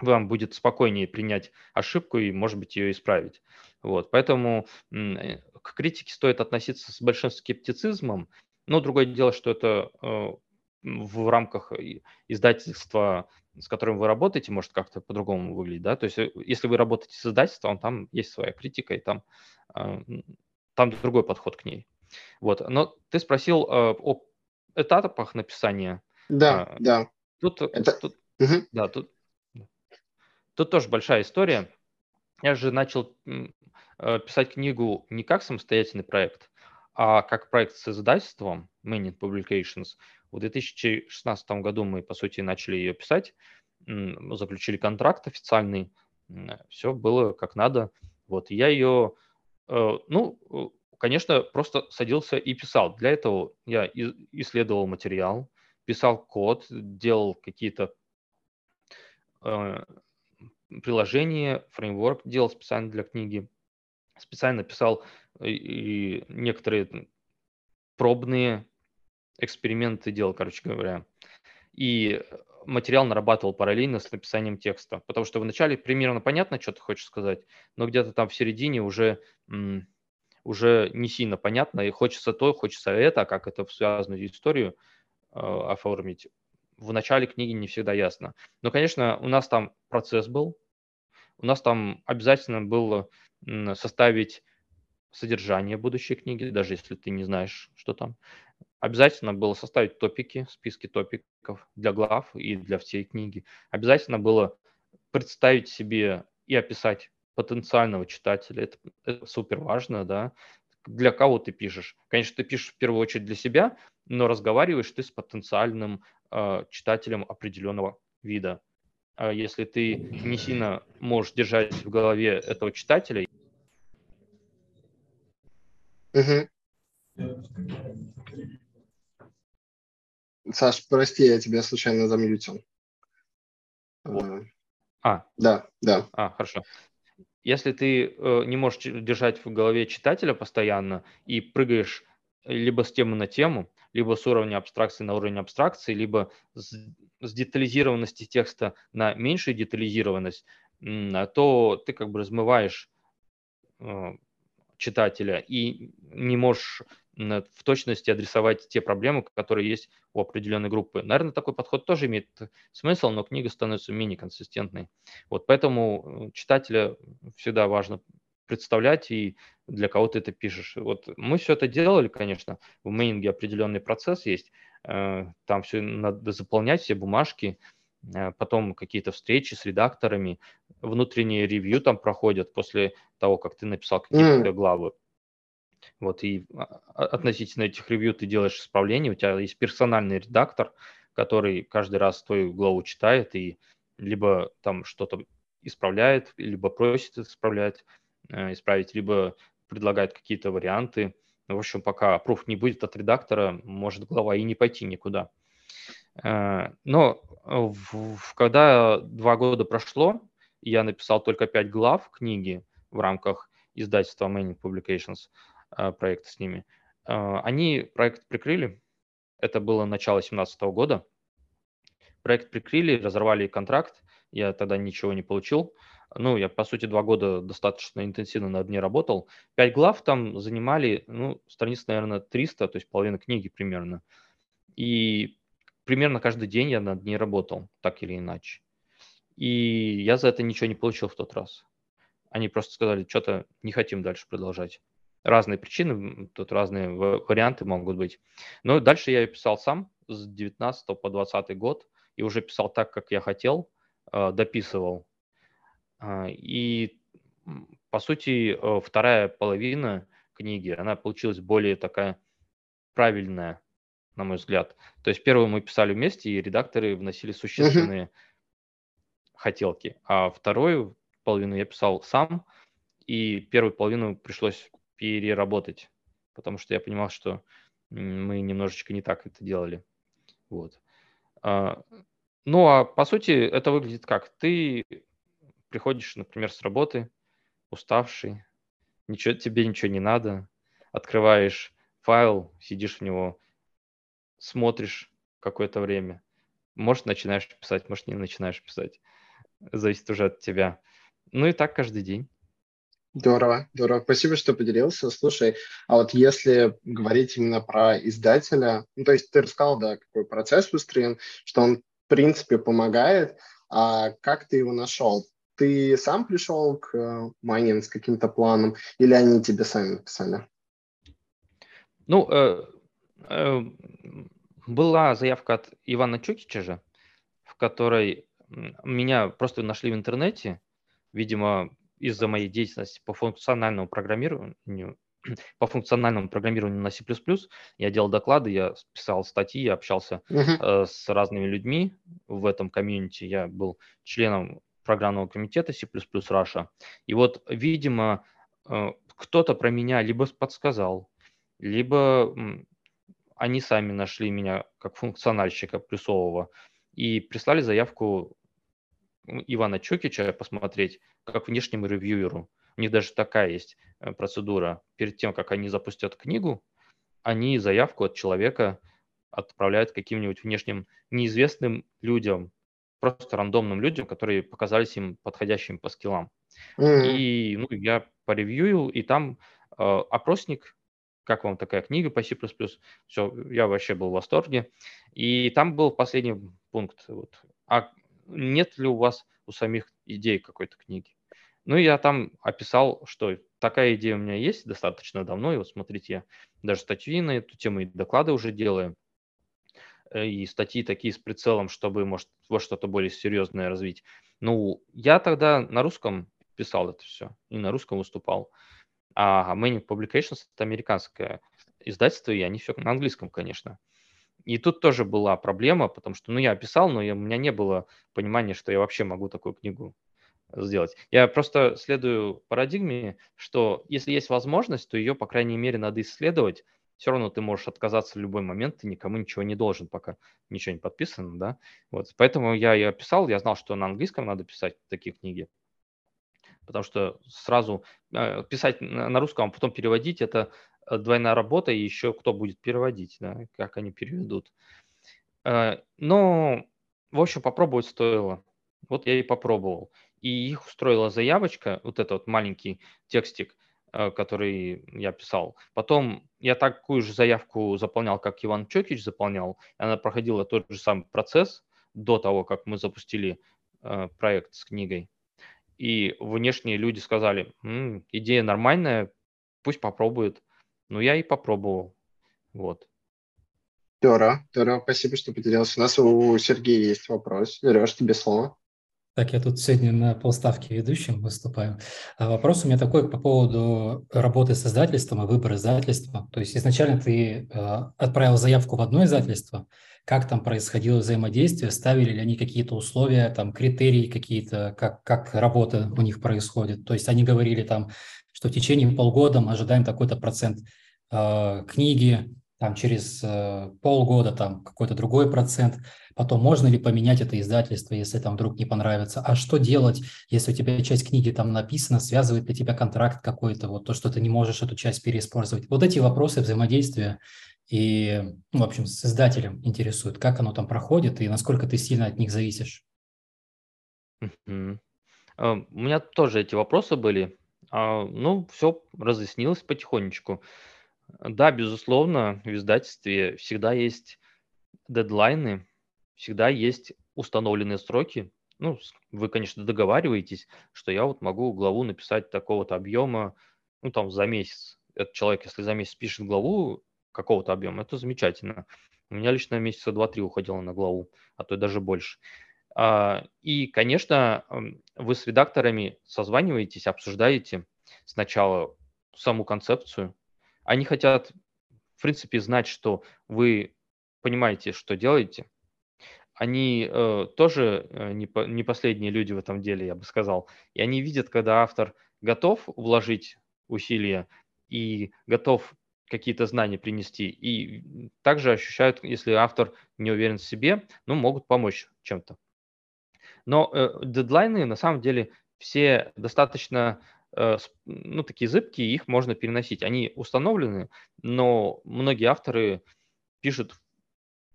Вам будет спокойнее принять ошибку и, может быть, ее исправить. Вот. Поэтому э, к критике стоит относиться с большим скептицизмом но другое дело, что это э, в рамках издательства, с которым вы работаете, может как-то по-другому выглядеть, да, то есть э, если вы работаете с издательством, там есть своя критика, и там, там другой подход к ней. Вот, но ты спросил о этапах написания. Да, да. Тут, это... тут, угу. да, тут, тут тоже большая история. Я же начал писать книгу не как самостоятельный проект, а как проект с издательством Manning Publications в 2016 году мы, по сути, начали ее писать, заключили контракт официальный, все было как надо. Вот, я ее, э, ну, конечно, просто садился и писал. Для этого я исследовал материал, писал код, делал какие-то э, приложения, фреймворк делал специально для книги, специально писал и некоторые пробные эксперименты делал, короче говоря. И материал нарабатывал параллельно с написанием текста, потому что вначале примерно понятно, что ты хочешь сказать, но где-то там в середине уже, уже не сильно понятно, и хочется то, хочется это, а как это в связанную историю э, оформить. В начале книги не всегда ясно. Но, конечно, у нас там процесс был, у нас там обязательно было составить содержание будущей книги, даже если ты не знаешь, что там. Обязательно было составить топики, списки топиков для глав и для всей книги. Обязательно было представить себе и описать потенциального читателя. Это, это супер важно, да. Для кого ты пишешь? Конечно, ты пишешь в первую очередь для себя, но разговариваешь ты с потенциальным э, читателем определенного вида. А если ты не сильно можешь держать в голове этого читателя, Угу. Саш, прости, я тебя случайно замьютил. Э, а. Да, да. А, хорошо. Если ты э, не можешь держать в голове читателя постоянно и прыгаешь либо с темы на тему, либо с уровня абстракции на уровень абстракции, либо с, с детализированности текста на меньшую детализированность, то ты как бы размываешь э, читателя и не можешь в точности адресовать те проблемы, которые есть у определенной группы. Наверное, такой подход тоже имеет смысл, но книга становится менее консистентной. Вот поэтому э, читателя всегда важно представлять, и для кого ты это пишешь. Вот мы все это делали, конечно, в мейнинге определенный процесс есть, э, там все надо заполнять, все бумажки, Э, потом какие-то встречи с редакторами, внутренние ревью там проходят после того, как ты написал какие-то mm. главы. Вот, и а, а, относительно этих ревью ты делаешь исправления, у тебя есть персональный редактор, который каждый раз твою главу читает и либо там что-то исправляет, либо просит исправлять, э, исправить, либо предлагает какие-то варианты. В общем, пока approve не будет от редактора, может глава и не пойти никуда. Э, но когда два года прошло, я написал только пять глав книги в рамках издательства Manning Publications, проекта с ними. Э, они проект прикрыли. Это было начало 2017 года. Проект прикрыли, разорвали контракт. Я тогда ничего не получил. Ну, я, по сути, два года достаточно интенсивно над ней работал. Пять глав там занимали, ну, страниц, наверное, 300, то есть половина книги примерно. И примерно каждый день я над ней работал, так или иначе. И я за это ничего не получил в тот раз. Они просто сказали, что-то не хотим дальше продолжать. Разные причины, тут разные варианты могут быть. Но дальше я писал сам с 19 по 20 год и уже писал так, как я хотел, э, дописывал. А, и, по сути, э, вторая половина книги, она получилась более такая правильная, на мой взгляд. То есть первую мы писали вместе, и редакторы вносили существенные uh-huh. хотелки, а вторую половину я писал сам, и первую половину пришлось переработать, потому что я понимал, что мы немножечко не так это делали. Вот. А, ну, а по сути это выглядит как? Ты приходишь, например, с работы, уставший, ничего, тебе ничего не надо, открываешь файл, сидишь в него, смотришь какое-то время. Может, начинаешь писать, может, не начинаешь писать. Зависит уже от тебя. Ну и так каждый день. Здорово, здорово. Спасибо, что поделился. Слушай, а вот если говорить именно про издателя, ну, то есть ты рассказал, да, какой процесс выстроен, что он, в принципе, помогает, а как ты его нашел? Ты сам пришел к э, майнинг с каким-то планом или они тебе сами написали? Ну, э, э, была заявка от Ивана Чукича же, в которой меня просто нашли в интернете, видимо, из-за моей деятельности по функциональному программированию, <clears throat> по функциональному программированию на C++, я делал доклады, я писал статьи, я общался uh-huh. э, с разными людьми в этом комьюнити. Я был членом программного комитета C++ Russia. И вот, видимо, э, кто-то про меня либо подсказал, либо они сами нашли меня как функциональщика плюсового и прислали заявку Ивана Чукича посмотреть как внешнему ревьюеру. У них даже такая есть э, процедура. Перед тем, как они запустят книгу, они заявку от человека отправляют каким-нибудь внешним неизвестным людям, просто рандомным людям, которые показались им подходящими по скиллам. Mm-hmm. И ну, я поревьюил, и там э, опросник как вам такая книга по C++, все, я вообще был в восторге. И там был последний пункт, вот, а нет ли у вас у самих идей какой-то книги? Ну, я там описал, что такая идея у меня есть достаточно давно, и вот смотрите, я даже статьи на эту тему и доклады уже делаю, э, и статьи такие с прицелом, чтобы, может, во что-то более серьезное развить. Ну, я тогда на русском писал это все, и на русском выступал. А Manning Publications – это американское издательство, и они все на английском, конечно. И тут тоже была проблема, потому что, ну, я писал, но у меня не было понимания, что я вообще могу такую книгу сделать. Я просто следую парадигме, что если есть возможность, то ее, по крайней мере, надо исследовать. Все равно ты можешь отказаться в любой момент, ты никому ничего не должен, пока ничего не подписано, да. Вот, поэтому я ее писал, я знал, что на английском надо писать такие книги потому что сразу э, писать на русском, а потом переводить – это двойная работа, и еще кто будет переводить, да, как они переведут. Э, но, в общем, попробовать стоило. Вот я и попробовал. И их устроила заявочка, вот этот вот маленький текстик, который я писал. Потом я такую же заявку заполнял, как Иван Чокич заполнял. Она проходила тот же самый процесс до того, как мы запустили проект с книгой и внешние люди сказали, М, идея нормальная, пусть попробует. Ну, я и попробовал. Вот. Здорово, здорово. Спасибо, что поделился. У нас у Сергея есть вопрос. Сереж, тебе слово. Так, я тут сегодня на полставки ведущим выступаю. А вопрос у меня такой по поводу работы с издательством и выбора издательства. То есть изначально ты э, отправил заявку в одно издательство, как там происходило взаимодействие, ставили ли они какие-то условия, там критерии какие-то, как, как работа у них происходит. То есть они говорили там, что в течение полгода мы ожидаем такой-то процент э, книги, там через э, полгода там какой-то другой процент, потом можно ли поменять это издательство, если там вдруг не понравится, а что делать, если у тебя часть книги там написана, связывает ли тебя контракт какой-то, вот то, что ты не можешь эту часть переиспользовать. Вот эти вопросы взаимодействия и, ну, в общем, с издателем интересуют, как оно там проходит и насколько ты сильно от них зависишь. Uh-huh. Uh, у меня тоже эти вопросы были. Uh, ну, все разъяснилось потихонечку. Да, безусловно, в издательстве всегда есть дедлайны, всегда есть установленные сроки. Ну, вы, конечно, договариваетесь, что я вот могу главу написать такого-то объема, ну, там, за месяц. Этот человек, если за месяц пишет главу какого-то объема, это замечательно. У меня лично месяца 2-3 уходило на главу, а то и даже больше. А, и, конечно, вы с редакторами созваниваетесь, обсуждаете сначала саму концепцию, они хотят, в принципе, знать, что вы понимаете, что делаете. Они э, тоже э, не, по, не последние люди в этом деле, я бы сказал. И они видят, когда автор готов вложить усилия и готов какие-то знания принести. И также ощущают, если автор не уверен в себе, ну, могут помочь чем-то. Но э, дедлайны на самом деле все достаточно Э, ну, такие зыбкие, их можно переносить. Они установлены, но многие авторы пишут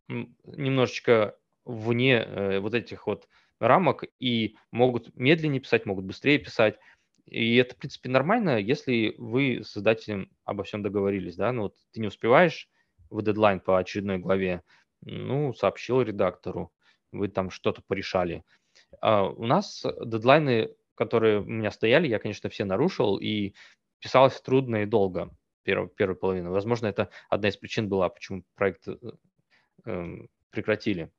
немножечко вне э, вот этих вот рамок и могут медленнее писать, могут быстрее писать. И это, в принципе, нормально, если вы с издателем обо всем договорились, да, ну вот ты не успеваешь в дедлайн по очередной главе, ну, сообщил редактору, вы там что-то порешали. А у нас дедлайны которые у меня стояли, я, конечно, все нарушил, и писалось трудно и долго первую, первую половину. Возможно, это одна из причин была, почему проект э, эм, прекратили.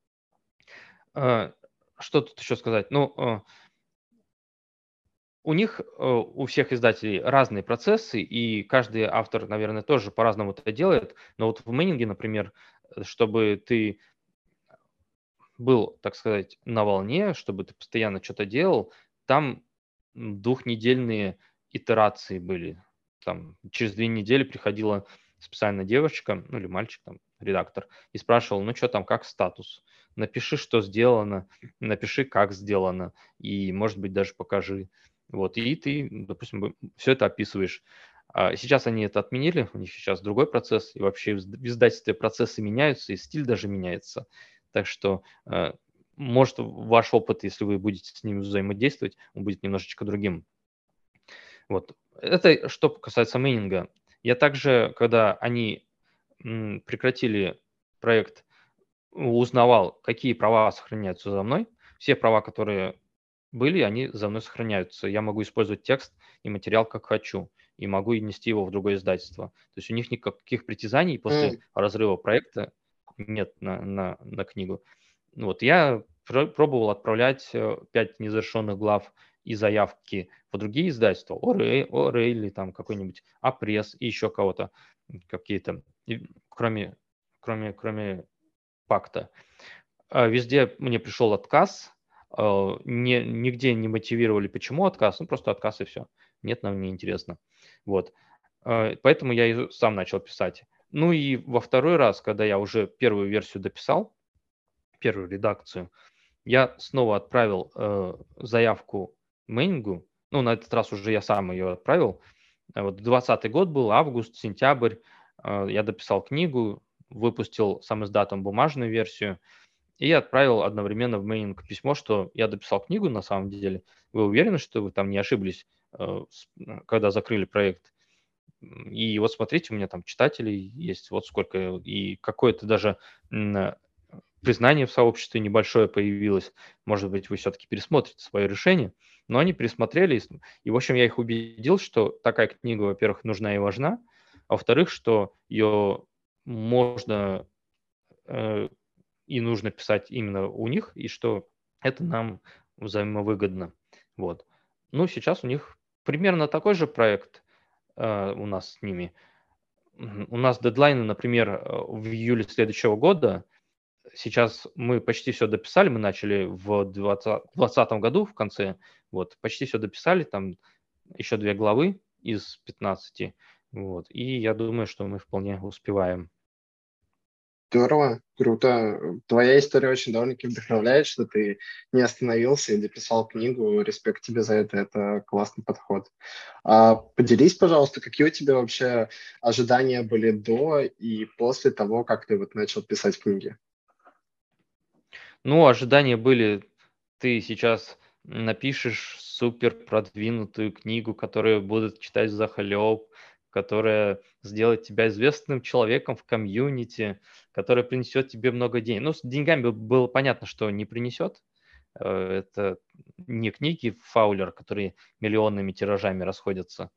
Э, что тут еще сказать? Ну, э, у них, э, у всех издателей разные процессы, и каждый автор, наверное, тоже по-разному это делает. Но вот в мейнинге, например, чтобы ты был, так сказать, на волне, чтобы ты постоянно что-то делал, там двухнедельные итерации были. Там через две недели приходила специально девочка, ну или мальчик, там, редактор, и спрашивал, ну что там, как статус? Напиши, что сделано, напиши, как сделано, и, может быть, даже покажи. Вот, и ты, допустим, все это описываешь. А сейчас они это отменили, у них сейчас другой процесс, и вообще в издательстве процессы меняются, и стиль даже меняется. Так что э, может, ваш опыт, если вы будете с ними взаимодействовать, он будет немножечко другим. Вот. Это что касается мейнинга. Я также, когда они прекратили проект, узнавал, какие права сохраняются за мной. Все права, которые были, они за мной сохраняются. Я могу использовать текст и материал как хочу, и могу нести его в другое издательство. То есть у них никаких притязаний после mm. разрыва проекта нет на, на, на книгу. Вот я пробовал отправлять 5 э, незавершенных глав и заявки в другие издательства, ОРЭ, ОРЭ или там какой-нибудь Апресс и еще кого-то, какие-то, кроме, кроме, кроме пакта. А везде мне пришел отказ, не, нигде не мотивировали, почему отказ, ну просто отказ и все. Нет, нам не интересно. Вот. Э, поэтому я и сам начал писать. Ну и во второй раз, когда я уже первую версию дописал, первую редакцию, я снова отправил э, заявку Мэнингу, ну, на этот раз уже я сам ее отправил. Вот 20 год был, август, сентябрь, э, я дописал книгу, выпустил сам издатом бумажную версию и отправил одновременно в Мейнинг письмо, что я дописал книгу на самом деле. Вы уверены, что вы там не ошиблись, э, когда закрыли проект? И вот смотрите, у меня там читателей есть вот сколько, и какое-то даже признание в сообществе небольшое появилось. Может быть, вы все-таки пересмотрите свое решение. Но они пересмотрели. И, в общем, я их убедил, что такая книга, во-первых, нужна и важна. А во-вторых, что ее можно э, и нужно писать именно у них, и что это нам взаимовыгодно. Вот. Ну, сейчас у них примерно такой же проект э, у нас с ними. У нас дедлайны, например, э, в июле следующего года – сейчас мы почти все дописали, мы начали в 2020 году в конце, вот, почти все дописали, там еще две главы из 15, вот, и я думаю, что мы вполне успеваем. Здорово, круто. Твоя история очень довольно-таки вдохновляет, что ты не остановился и дописал книгу. Респект тебе за это, это классный подход. А, поделись, пожалуйста, какие у тебя вообще ожидания были до и после того, как ты вот начал писать книги? Ну, ожидания были, ты сейчас напишешь супер продвинутую книгу, которую будут читать за захлеб, которая сделает тебя известным человеком в комьюнити, которая принесет тебе много денег. Ну, с деньгами было понятно, что не принесет. Э, это не книги Фаулер, которые миллионными тиражами расходятся.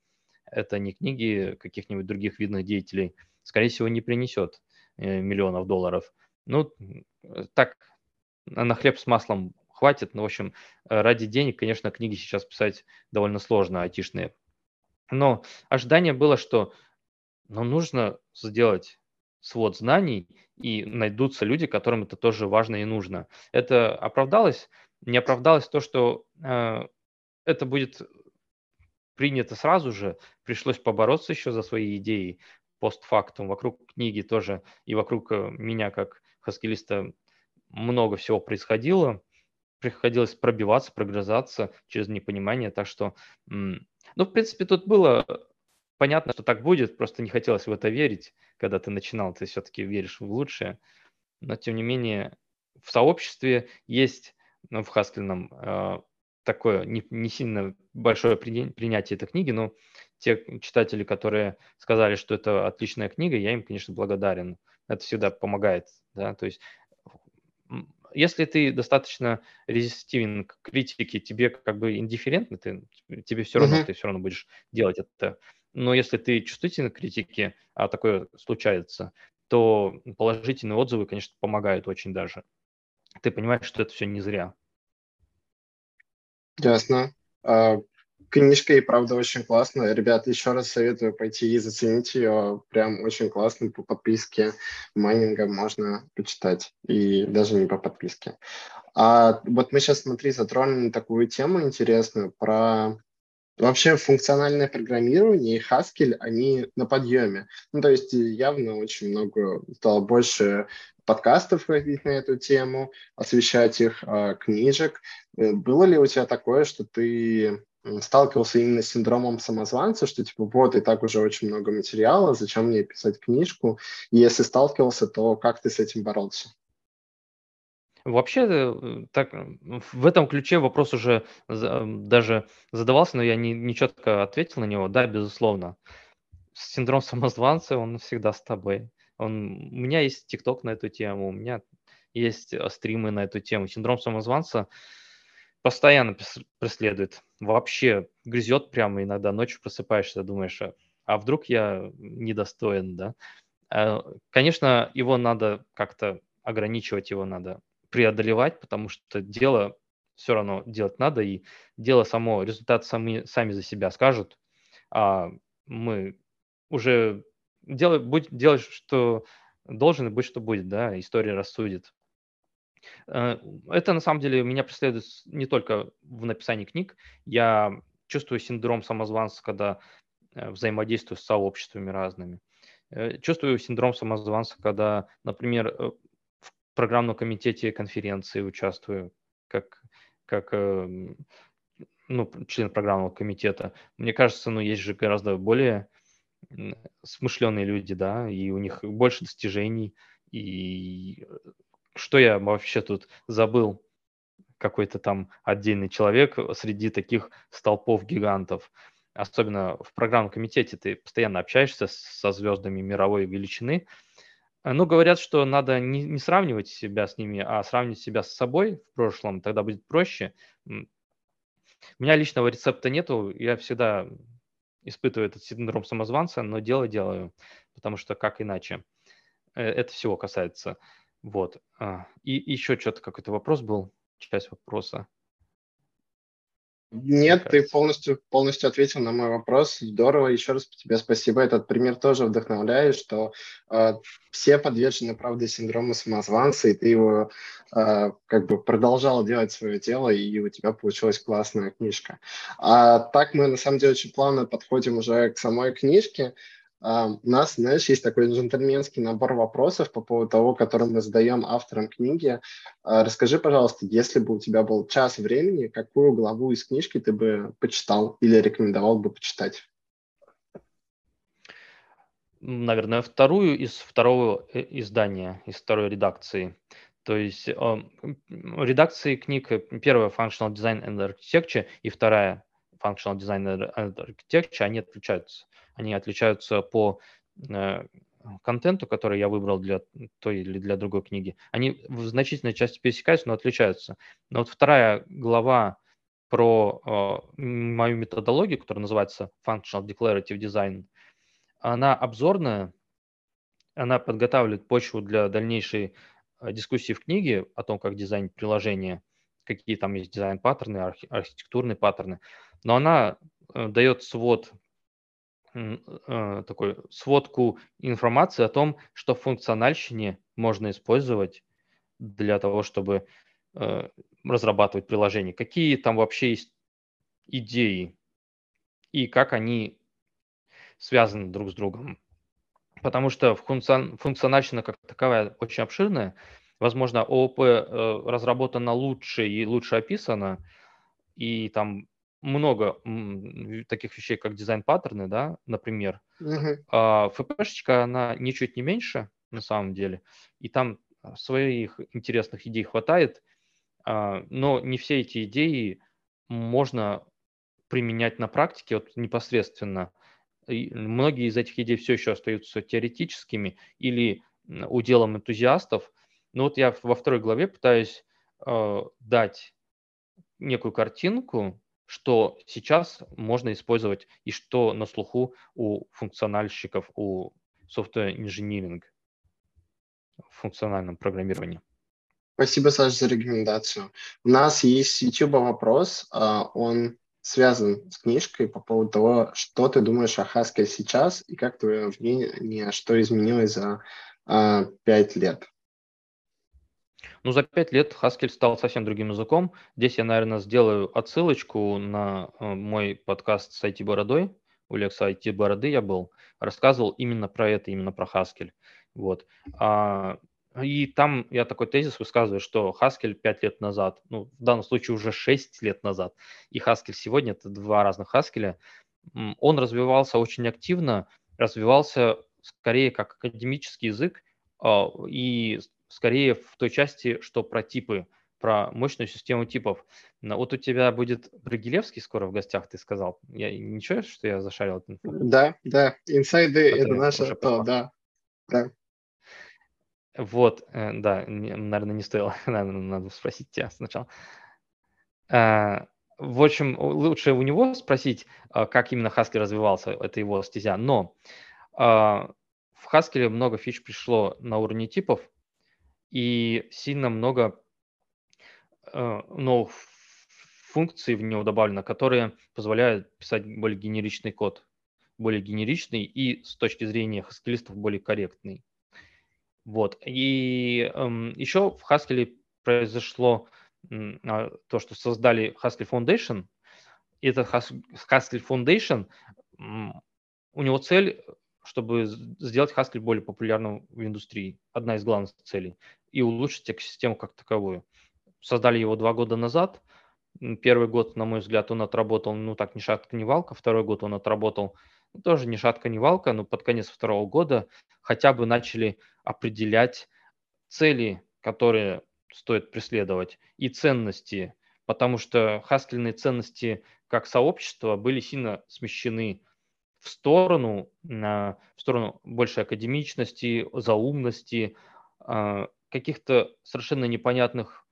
Это не книги каких-нибудь других видных деятелей. Скорее всего, не принесет э, миллионов долларов. Ну, так, на хлеб с маслом хватит. Но, в общем, ради денег, конечно, книги сейчас писать довольно сложно, айтишные. Но ожидание было, что ну, нужно сделать свод знаний, и найдутся люди, которым это тоже важно и нужно. Это оправдалось? Не оправдалось то, что э, это будет принято сразу же, пришлось побороться еще за свои идеи постфактум. Вокруг книги тоже и вокруг э, меня, как хаскилиста, много всего происходило. Приходилось пробиваться, прогрызаться через непонимание. Так что ну, в принципе, тут было понятно, что так будет, просто не хотелось в это верить, когда ты начинал, ты все-таки веришь в лучшее. Но, тем не менее, в сообществе есть, ну, в Хаскельном, э, такое не, не сильно большое принятие этой книги, но те читатели, которые сказали, что это отличная книга, я им, конечно, благодарен. Это всегда помогает, да, то есть если ты достаточно резистивен к критике, тебе как бы индифферентно, ты, тебе все равно, uh-huh. ты все равно будешь делать это. Но если ты чувствителен к критике, а такое случается, то положительные отзывы, конечно, помогают очень даже. Ты понимаешь, что это все не зря. Ясно. А, Книжка и правда очень классная. Ребят, еще раз советую пойти и заценить ее. Прям очень классно по подписке майнинга можно почитать. И даже не по подписке. А вот мы сейчас, смотри, затронули такую тему интересную про Вообще функциональное программирование и Haskell, они на подъеме. Ну, то есть явно очень много, стало больше подкастов ходить на эту тему, освещать их, а, книжек. Э, было ли у тебя такое, что ты сталкивался именно с синдромом самозванца, что типа вот и так уже очень много материала, зачем мне писать книжку? И если сталкивался, то как ты с этим боролся? Вообще, э, так, в этом ключе вопрос уже даже задавался, но я не, не четко ответил на него. Да, безусловно. Синдром самозванца, он всегда с тобой. Он, у меня есть ТикТок на эту тему, у меня есть э, стримы на эту тему. Синдром самозванца – постоянно преследует. Вообще грызет прямо иногда, ночью просыпаешься, думаешь, а, а вдруг я недостоин, да? А, конечно, его надо как-то ограничивать, его надо преодолевать, потому что дело все равно делать надо, и дело само, результат сами, сами за себя скажут, а мы уже делай, будь, делать, что должен, и будь, что будет, да, история рассудит. Э, это на самом деле меня преследует не только в написании книг. Я чувствую синдром самозванца, когда э, взаимодействую с сообществами разными. Э, чувствую синдром самозванца, когда, например, в программном комитете конференции участвую, как, как эм, ну, член программного комитета. Мне кажется, ну, есть же гораздо более смышленые люди, да, и у них больше достижений, и что я вообще тут забыл? Какой-то там отдельный человек среди таких столпов гигантов. Особенно в программном комитете ты постоянно общаешься со звездами мировой величины. Ну, говорят, что надо не, не сравнивать себя с ними, а сравнивать себя с собой в прошлом, тогда будет проще. У меня личного рецепта нету, я всегда испытываю этот синдром самозванца, но дело делаю, потому что как иначе? Э, это всего касается. Вот. А, и еще что-то какой-то вопрос был, часть вопроса. Нет, ты полностью, полностью ответил на мой вопрос. Здорово, еще раз тебе спасибо. Этот пример тоже вдохновляет, что э, все подвержены, правда, синдрому самозванца, и ты его э, как бы продолжал делать свое дело, и у тебя получилась классная книжка. А так мы, на самом деле, очень плавно подходим уже к самой книжке. Uh, у нас, знаешь, есть такой джентльменский набор вопросов по поводу того, который мы задаем авторам книги. Uh, расскажи, пожалуйста, если бы у тебя был час времени, какую главу из книжки ты бы почитал или рекомендовал бы почитать? Наверное, вторую из второго э, издания, из второй редакции. То есть э, редакции книг, э, первая Functional Design and Architecture и вторая Functional Design and Architecture, они отличаются. Они отличаются по э, контенту, который я выбрал для той или для другой книги. Они в значительной части пересекаются, но отличаются. Но вот вторая глава про э, мою методологию, которая называется Functional Declarative Design, она обзорная, она подготавливает почву для дальнейшей э, дискуссии в книге о том, как дизайн приложения, какие там есть дизайн-паттерны, архи- архитектурные паттерны, но она э, дает свод такой сводку информации о том, что в функциональщине можно использовать для того, чтобы э, разрабатывать приложение. Какие там вообще есть идеи и как они связаны друг с другом. Потому что функцион, функциональщина как таковая очень обширная. Возможно, ООП э, разработана лучше и лучше описана, и там много таких вещей, как дизайн-паттерны, да, например. Uh-huh. А ФПшечка, она ничуть не меньше, на самом деле, и там своих интересных идей хватает, а, но не все эти идеи можно применять на практике вот непосредственно. И многие из этих идей все еще остаются теоретическими или уделом энтузиастов. Но вот я во второй главе пытаюсь э, дать некую картинку, что сейчас можно использовать и что на слуху у функциональщиков, у engineering, в функциональном программировании. Спасибо, Саша, за рекомендацию. У нас есть с YouTube вопрос, а, он связан с книжкой по поводу того, что ты думаешь о Haskell сейчас и как твое мнение, что изменилось за а, пять лет. Ну, за пять лет Haskell стал совсем другим языком. Здесь я, наверное, сделаю отсылочку на э, мой подкаст с IT-бородой. У Лекса IT-бороды я был. Рассказывал именно про это, именно про Haskell. Вот. А, и там я такой тезис высказываю, что Haskell 5 лет назад, ну, в данном случае уже 6 лет назад, и Haskell сегодня, это два разных Haskell, он развивался очень активно, развивался скорее как академический язык, а, и скорее в той части, что про типы, про мощную систему типов. Но вот у тебя будет Брагилевский скоро в гостях, ты сказал. Я ничего, что я зашарил? Да, да. Инсайды – это наше то, да. да. Вот, э, да, наверное, не стоило, <laughs> надо, надо спросить тебя сначала. А, в общем, лучше у него спросить, а, как именно Хаски развивался, это его стезя. Но в Haskell много фич пришло на уровне типов, и сильно много э, новых функций в него добавлено, которые позволяют писать более генеричный код, более генеричный и с точки зрения хаскелистов более корректный. Вот. И эм, еще в Haskell произошло э, то, что создали Haskell Foundation. И этот Haskell Foundation, у него цель чтобы сделать Haskell более популярным в индустрии. Одна из главных целей. И улучшить экосистему как таковую. Создали его два года назад. Первый год, на мой взгляд, он отработал, ну так, ни шатка, ни валка. Второй год он отработал ну, тоже ни шатка, ни валка, но под конец второго года хотя бы начали определять цели, которые стоит преследовать, и ценности, потому что хаскельные ценности как сообщество были сильно смещены в сторону, в сторону большей академичности, заумности, а, каких-то совершенно непонятных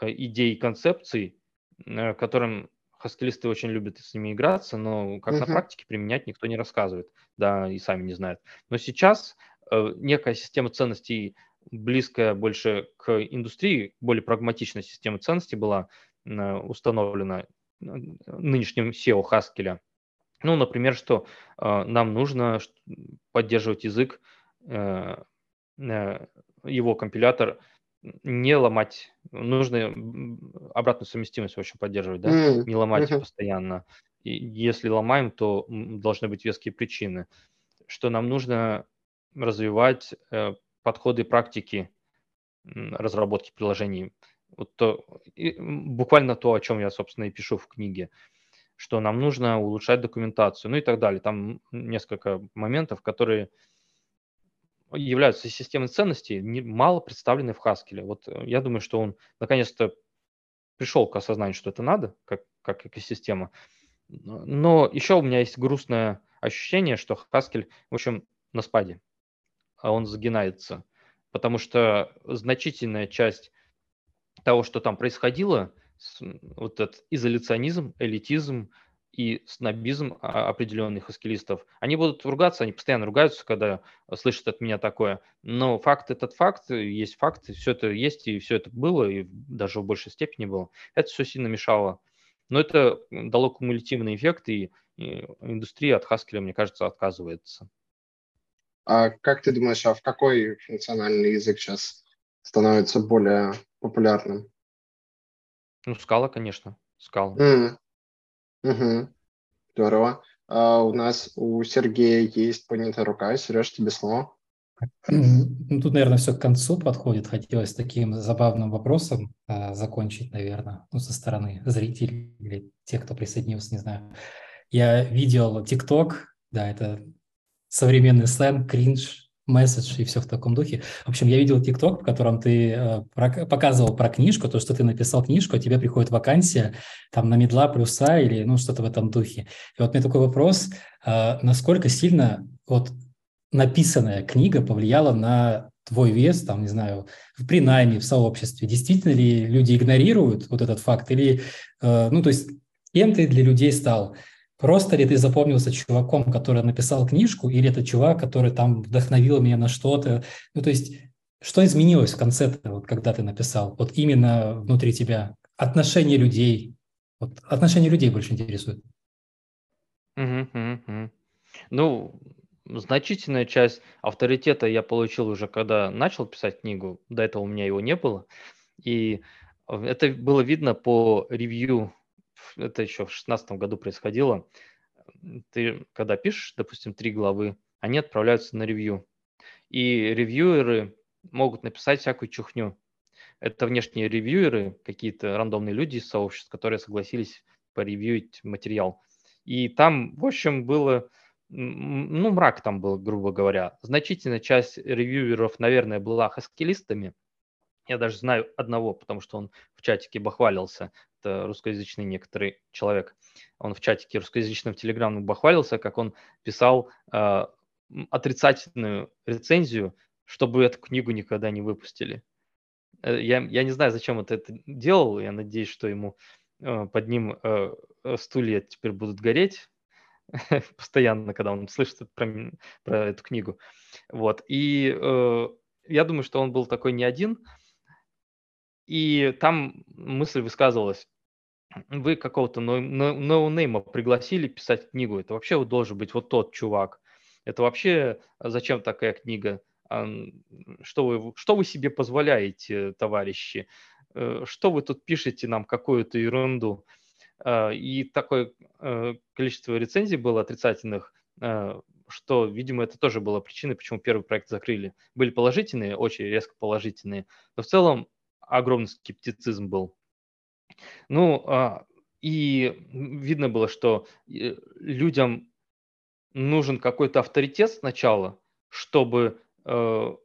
э, идей, концепций, э, которым хаскелисты очень любят с ними играться, но как uh-huh. на практике применять никто не рассказывает, да, и сами не знают. Но сейчас э, некая система ценностей, близкая больше к индустрии, более прагматичная система ценностей была установлена нынешнем SEO Haskell. Ну, например, что э, нам нужно поддерживать язык, его компилятор не ломать, нужно обратную совместимость, общем, поддерживать, да, mm-hmm. не ломать mm-hmm. постоянно. И если ломаем, то должны быть веские причины. Что нам нужно развивать э, подходы практики разработки приложений. Вот то, и, буквально то, о чем я, собственно, и пишу в книге, что нам нужно улучшать документацию, ну и так далее. Там несколько моментов, которые являются системой ценностей, мало представлены в Haskell. Вот э, я думаю, что он наконец-то пришел к осознанию, что это надо, как, как экосистема. Но еще у меня есть грустное ощущение, что Haskell, в общем, на спаде, а он загинается, потому что значительная часть того, что там происходило, вот этот изоляционизм, элитизм, и снобизм а, определенных эскилистов. Они будут ругаться, они постоянно ругаются, когда слышат от меня такое. Но факт этот факт, есть факт, все это есть, и все это было, и даже в большей степени было. Это все сильно мешало. Но это дало кумулятивный эффект, и, и индустрия от Haskell, мне кажется, отказывается. А как ты думаешь, а в какой функциональный язык сейчас становится более популярным? Ну, скала, конечно, скала. Mm. Угу. Здорово. А у нас у Сергея есть поднятая рука. Сереж, тебе слово. <clears throat> Ну, тут, наверное, все к концу подходит. Хотелось таким забавным вопросом а, закончить, наверное, ну, со стороны зрителей или тех, кто присоединился, не знаю. Я видел ТикТок, да, это современный сленг, кринж, месседж и все в таком духе. В общем, я видел ТикТок, в котором ты э, показывал про книжку, то, что ты написал книжку, а тебе приходит вакансия там на медла, плюса или ну что-то в этом духе. И вот меня такой вопрос, э, насколько сильно вот написанная книга повлияла на твой вес, там, не знаю, при найме, в сообществе? Действительно ли люди игнорируют вот этот факт? Или, э, ну, то есть, кем ты для людей стал? Просто ли ты запомнился чуваком, который написал книжку, или это чувак, который там вдохновил меня на что-то? Ну, то есть, что изменилось в конце, вот, когда ты написал? Вот именно внутри тебя отношение людей. Вот отношение людей больше интересует. Угу, угу. Ну, значительная часть авторитета я получил уже, когда начал писать книгу. До этого у меня его не было. И это было видно по ревью это еще в шестнадцатом году происходило. Ты, когда пишешь, допустим, три главы, они отправляются на ревью. И ревьюеры могут написать всякую чухню. Это внешние ревьюеры, какие-то рандомные люди из сообществ, которые согласились поревьюить материал. И там, в общем, было, ну, мрак там был, грубо говоря. Значительная часть ревьюеров, наверное, была хаскилистами. Я даже знаю одного, потому что он в чатике бахвалился это русскоязычный некоторый человек, он в чатике русскоязычном телеграм бахвалился, как он писал э, отрицательную рецензию, чтобы эту книгу никогда не выпустили. Э, я, я не знаю, зачем он это делал, я надеюсь, что ему э, под ним э, стулья теперь будут гореть <laughs> постоянно, когда он слышит про, про эту книгу. Вот. И э, я думаю, что он был такой не один, и там мысль высказывалась, вы какого-то ноунейма пригласили писать книгу, это вообще должен быть вот тот чувак. Это вообще а зачем такая книга? Что вы, что вы себе позволяете, товарищи? Э, что вы тут пишете нам какую-то ерунду? А, и такое э, количество рецензий было отрицательных, что, видимо, это тоже было причиной, почему первый проект закрыли. Были положительные, очень резко положительные, но в целом огромный скептицизм был. Ну, а, и видно было, что э, людям нужен какой-то авторитет сначала, чтобы э,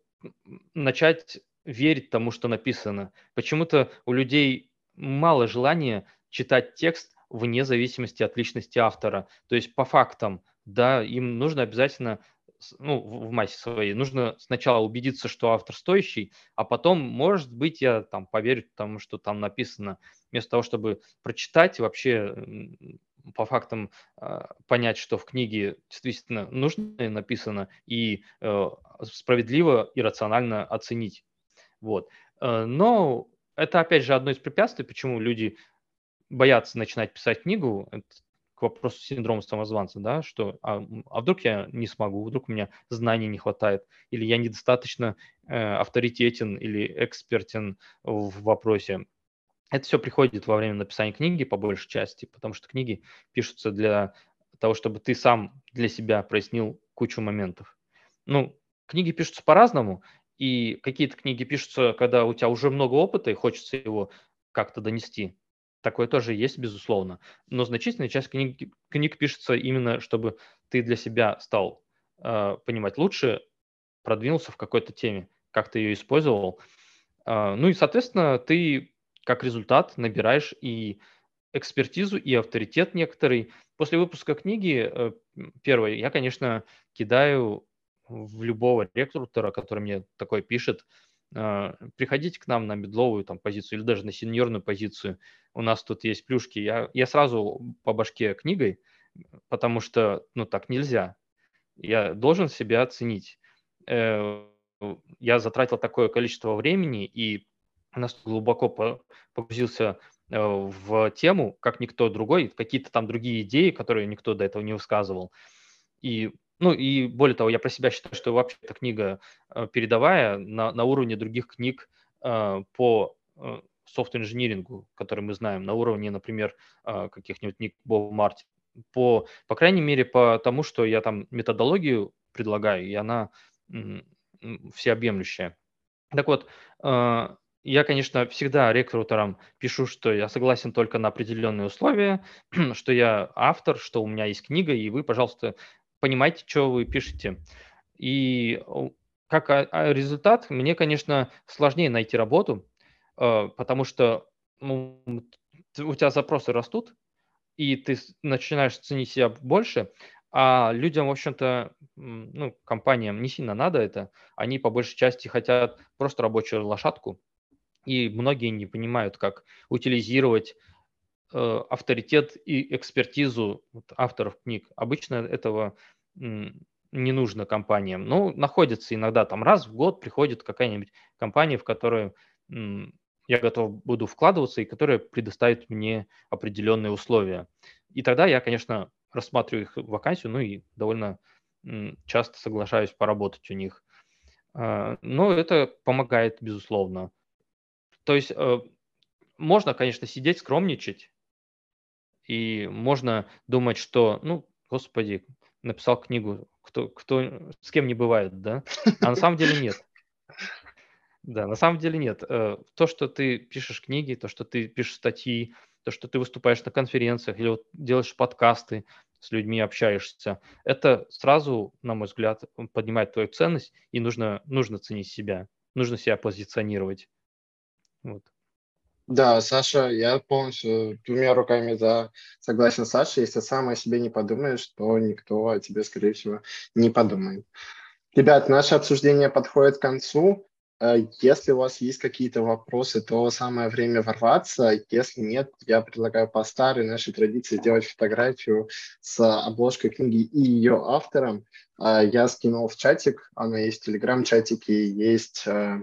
начать верить тому, что написано. Почему-то у людей мало желания читать текст вне зависимости от личности автора. То есть по фактам, да, им нужно обязательно ну, в массе своей, нужно сначала убедиться, что автор стоящий, а потом, может быть, я там поверю тому, что там написано, вместо того, чтобы прочитать вообще по фактам э, понять, что в книге действительно нужно написано и э, справедливо и рационально оценить. Вот. Э, но это, опять же, одно из препятствий, почему люди боятся начинать писать книгу, это к вопросу синдрома самозванца, да, что а, а вдруг я не смогу, вдруг у меня знаний не хватает, или я недостаточно э, авторитетен или экспертен в вопросе. Это все приходит во время написания книги по большей части, потому что книги пишутся для того, чтобы ты сам для себя прояснил кучу моментов. Ну, книги пишутся по-разному, и какие-то книги пишутся, когда у тебя уже много опыта и хочется его как-то донести. Такое тоже есть, безусловно. Но значительная часть книг, книг пишется именно, чтобы ты для себя стал э, понимать лучше, продвинулся в какой-то теме, как ты ее использовал. Э, ну и, соответственно, ты как результат набираешь и экспертизу, и авторитет некоторый. После выпуска книги, э, первой, я, конечно, кидаю в любого рекрутера, который мне такой пишет, приходите к нам на медловую там, позицию или даже на сеньорную позицию. У нас тут есть плюшки. Я, я сразу по башке книгой, потому что ну так нельзя. Я должен себя оценить. Э, я затратил такое количество времени и настолько глубоко погрузился э, в тему, как никто другой, какие-то там другие идеи, которые никто до этого не высказывал. И ну и более того, я про себя считаю, что вообще эта книга э, передовая на, на уровне других книг э, по э, софт-инжинирингу, который мы знаем, на уровне, например, каких-нибудь книг Боба Марти. По, по крайней мере, по тому, что я там методологию предлагаю, и она всеобъемлющая. Так вот, я, конечно, всегда рекрутерам пишу, что я согласен только на определенные условия, <clears throat> что я автор, что у меня есть книга, и вы, пожалуйста, понимаете, что вы пишете. И как а, результат, мне, конечно, сложнее найти работу, э, потому что ну, у тебя запросы растут, и ты начинаешь ценить себя больше, а людям, в общем-то, ну, компаниям не сильно надо это. Они по большей части хотят просто рабочую лошадку, и многие не понимают, как утилизировать авторитет и экспертизу авторов книг. Обычно этого не нужно компаниям. Но находится иногда там раз в год приходит какая-нибудь компания, в которую я готов буду вкладываться и которая предоставит мне определенные условия. И тогда я, конечно, рассматриваю их вакансию, ну и довольно часто соглашаюсь поработать у них. А, но это помогает, безусловно. То есть э, можно, конечно, сидеть, скромничать, и можно думать, что, ну, господи, написал книгу, кто, кто, с кем не бывает, да? А на самом деле нет. Да, на самом деле нет. Э, то, что ты пишешь книги, то, что ты пишешь статьи, то, что ты выступаешь на конференциях или вот делаешь подкасты, с людьми общаешься, это сразу, на мой взгляд, поднимает твою ценность, и нужно, нужно ценить себя, нужно себя позиционировать. Вот. Да, Саша, я полностью двумя руками за согласен с Сашей. Если сам о себе не подумаешь, то никто о тебе, скорее всего, не подумает. Ребят, наше обсуждение подходит к концу. Э, если у вас есть какие-то вопросы, то самое время ворваться. Если нет, я предлагаю по старой нашей традиции сделать фотографию с обложкой книги и ее автором. Э, я скинул в чатик, она есть в телеграм-чатике, есть э,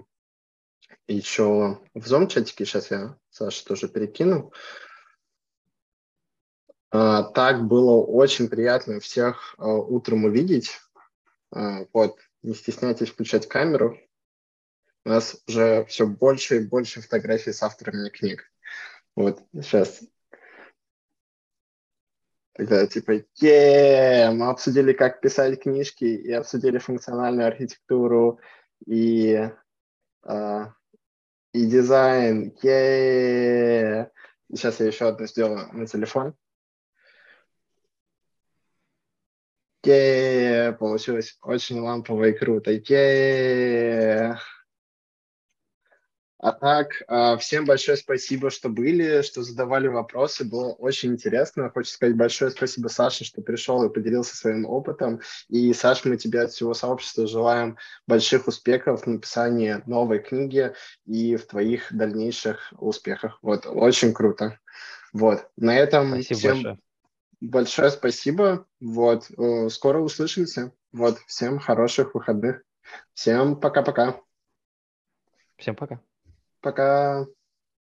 еще в зум-чатике, сейчас я Саша тоже перекину. А, так было очень приятно всех а, утром увидеть. А, вот, не стесняйтесь включать камеру. У нас уже все больше и больше фотографий с авторами книг. Вот, сейчас. Тогда типа, е мы обсудили, как писать книжки, и обсудили функциональную архитектуру, и и дизайн. е Сейчас я еще одну сделаю на телефон. е Получилось очень лампово и круто. е а так, а, всем большое спасибо, что были, что задавали вопросы. Было очень интересно. Хочу сказать большое спасибо Саше, что пришел и поделился своим опытом. И, Саш, мы тебе от всего сообщества желаем больших успехов в написании новой книги и в твоих дальнейших успехах. Вот, очень круто. Вот, на этом спасибо всем большое. большое спасибо. Вот, э, скоро услышимся. Вот, всем хороших выходных. Всем пока-пока. Всем пока. Пока.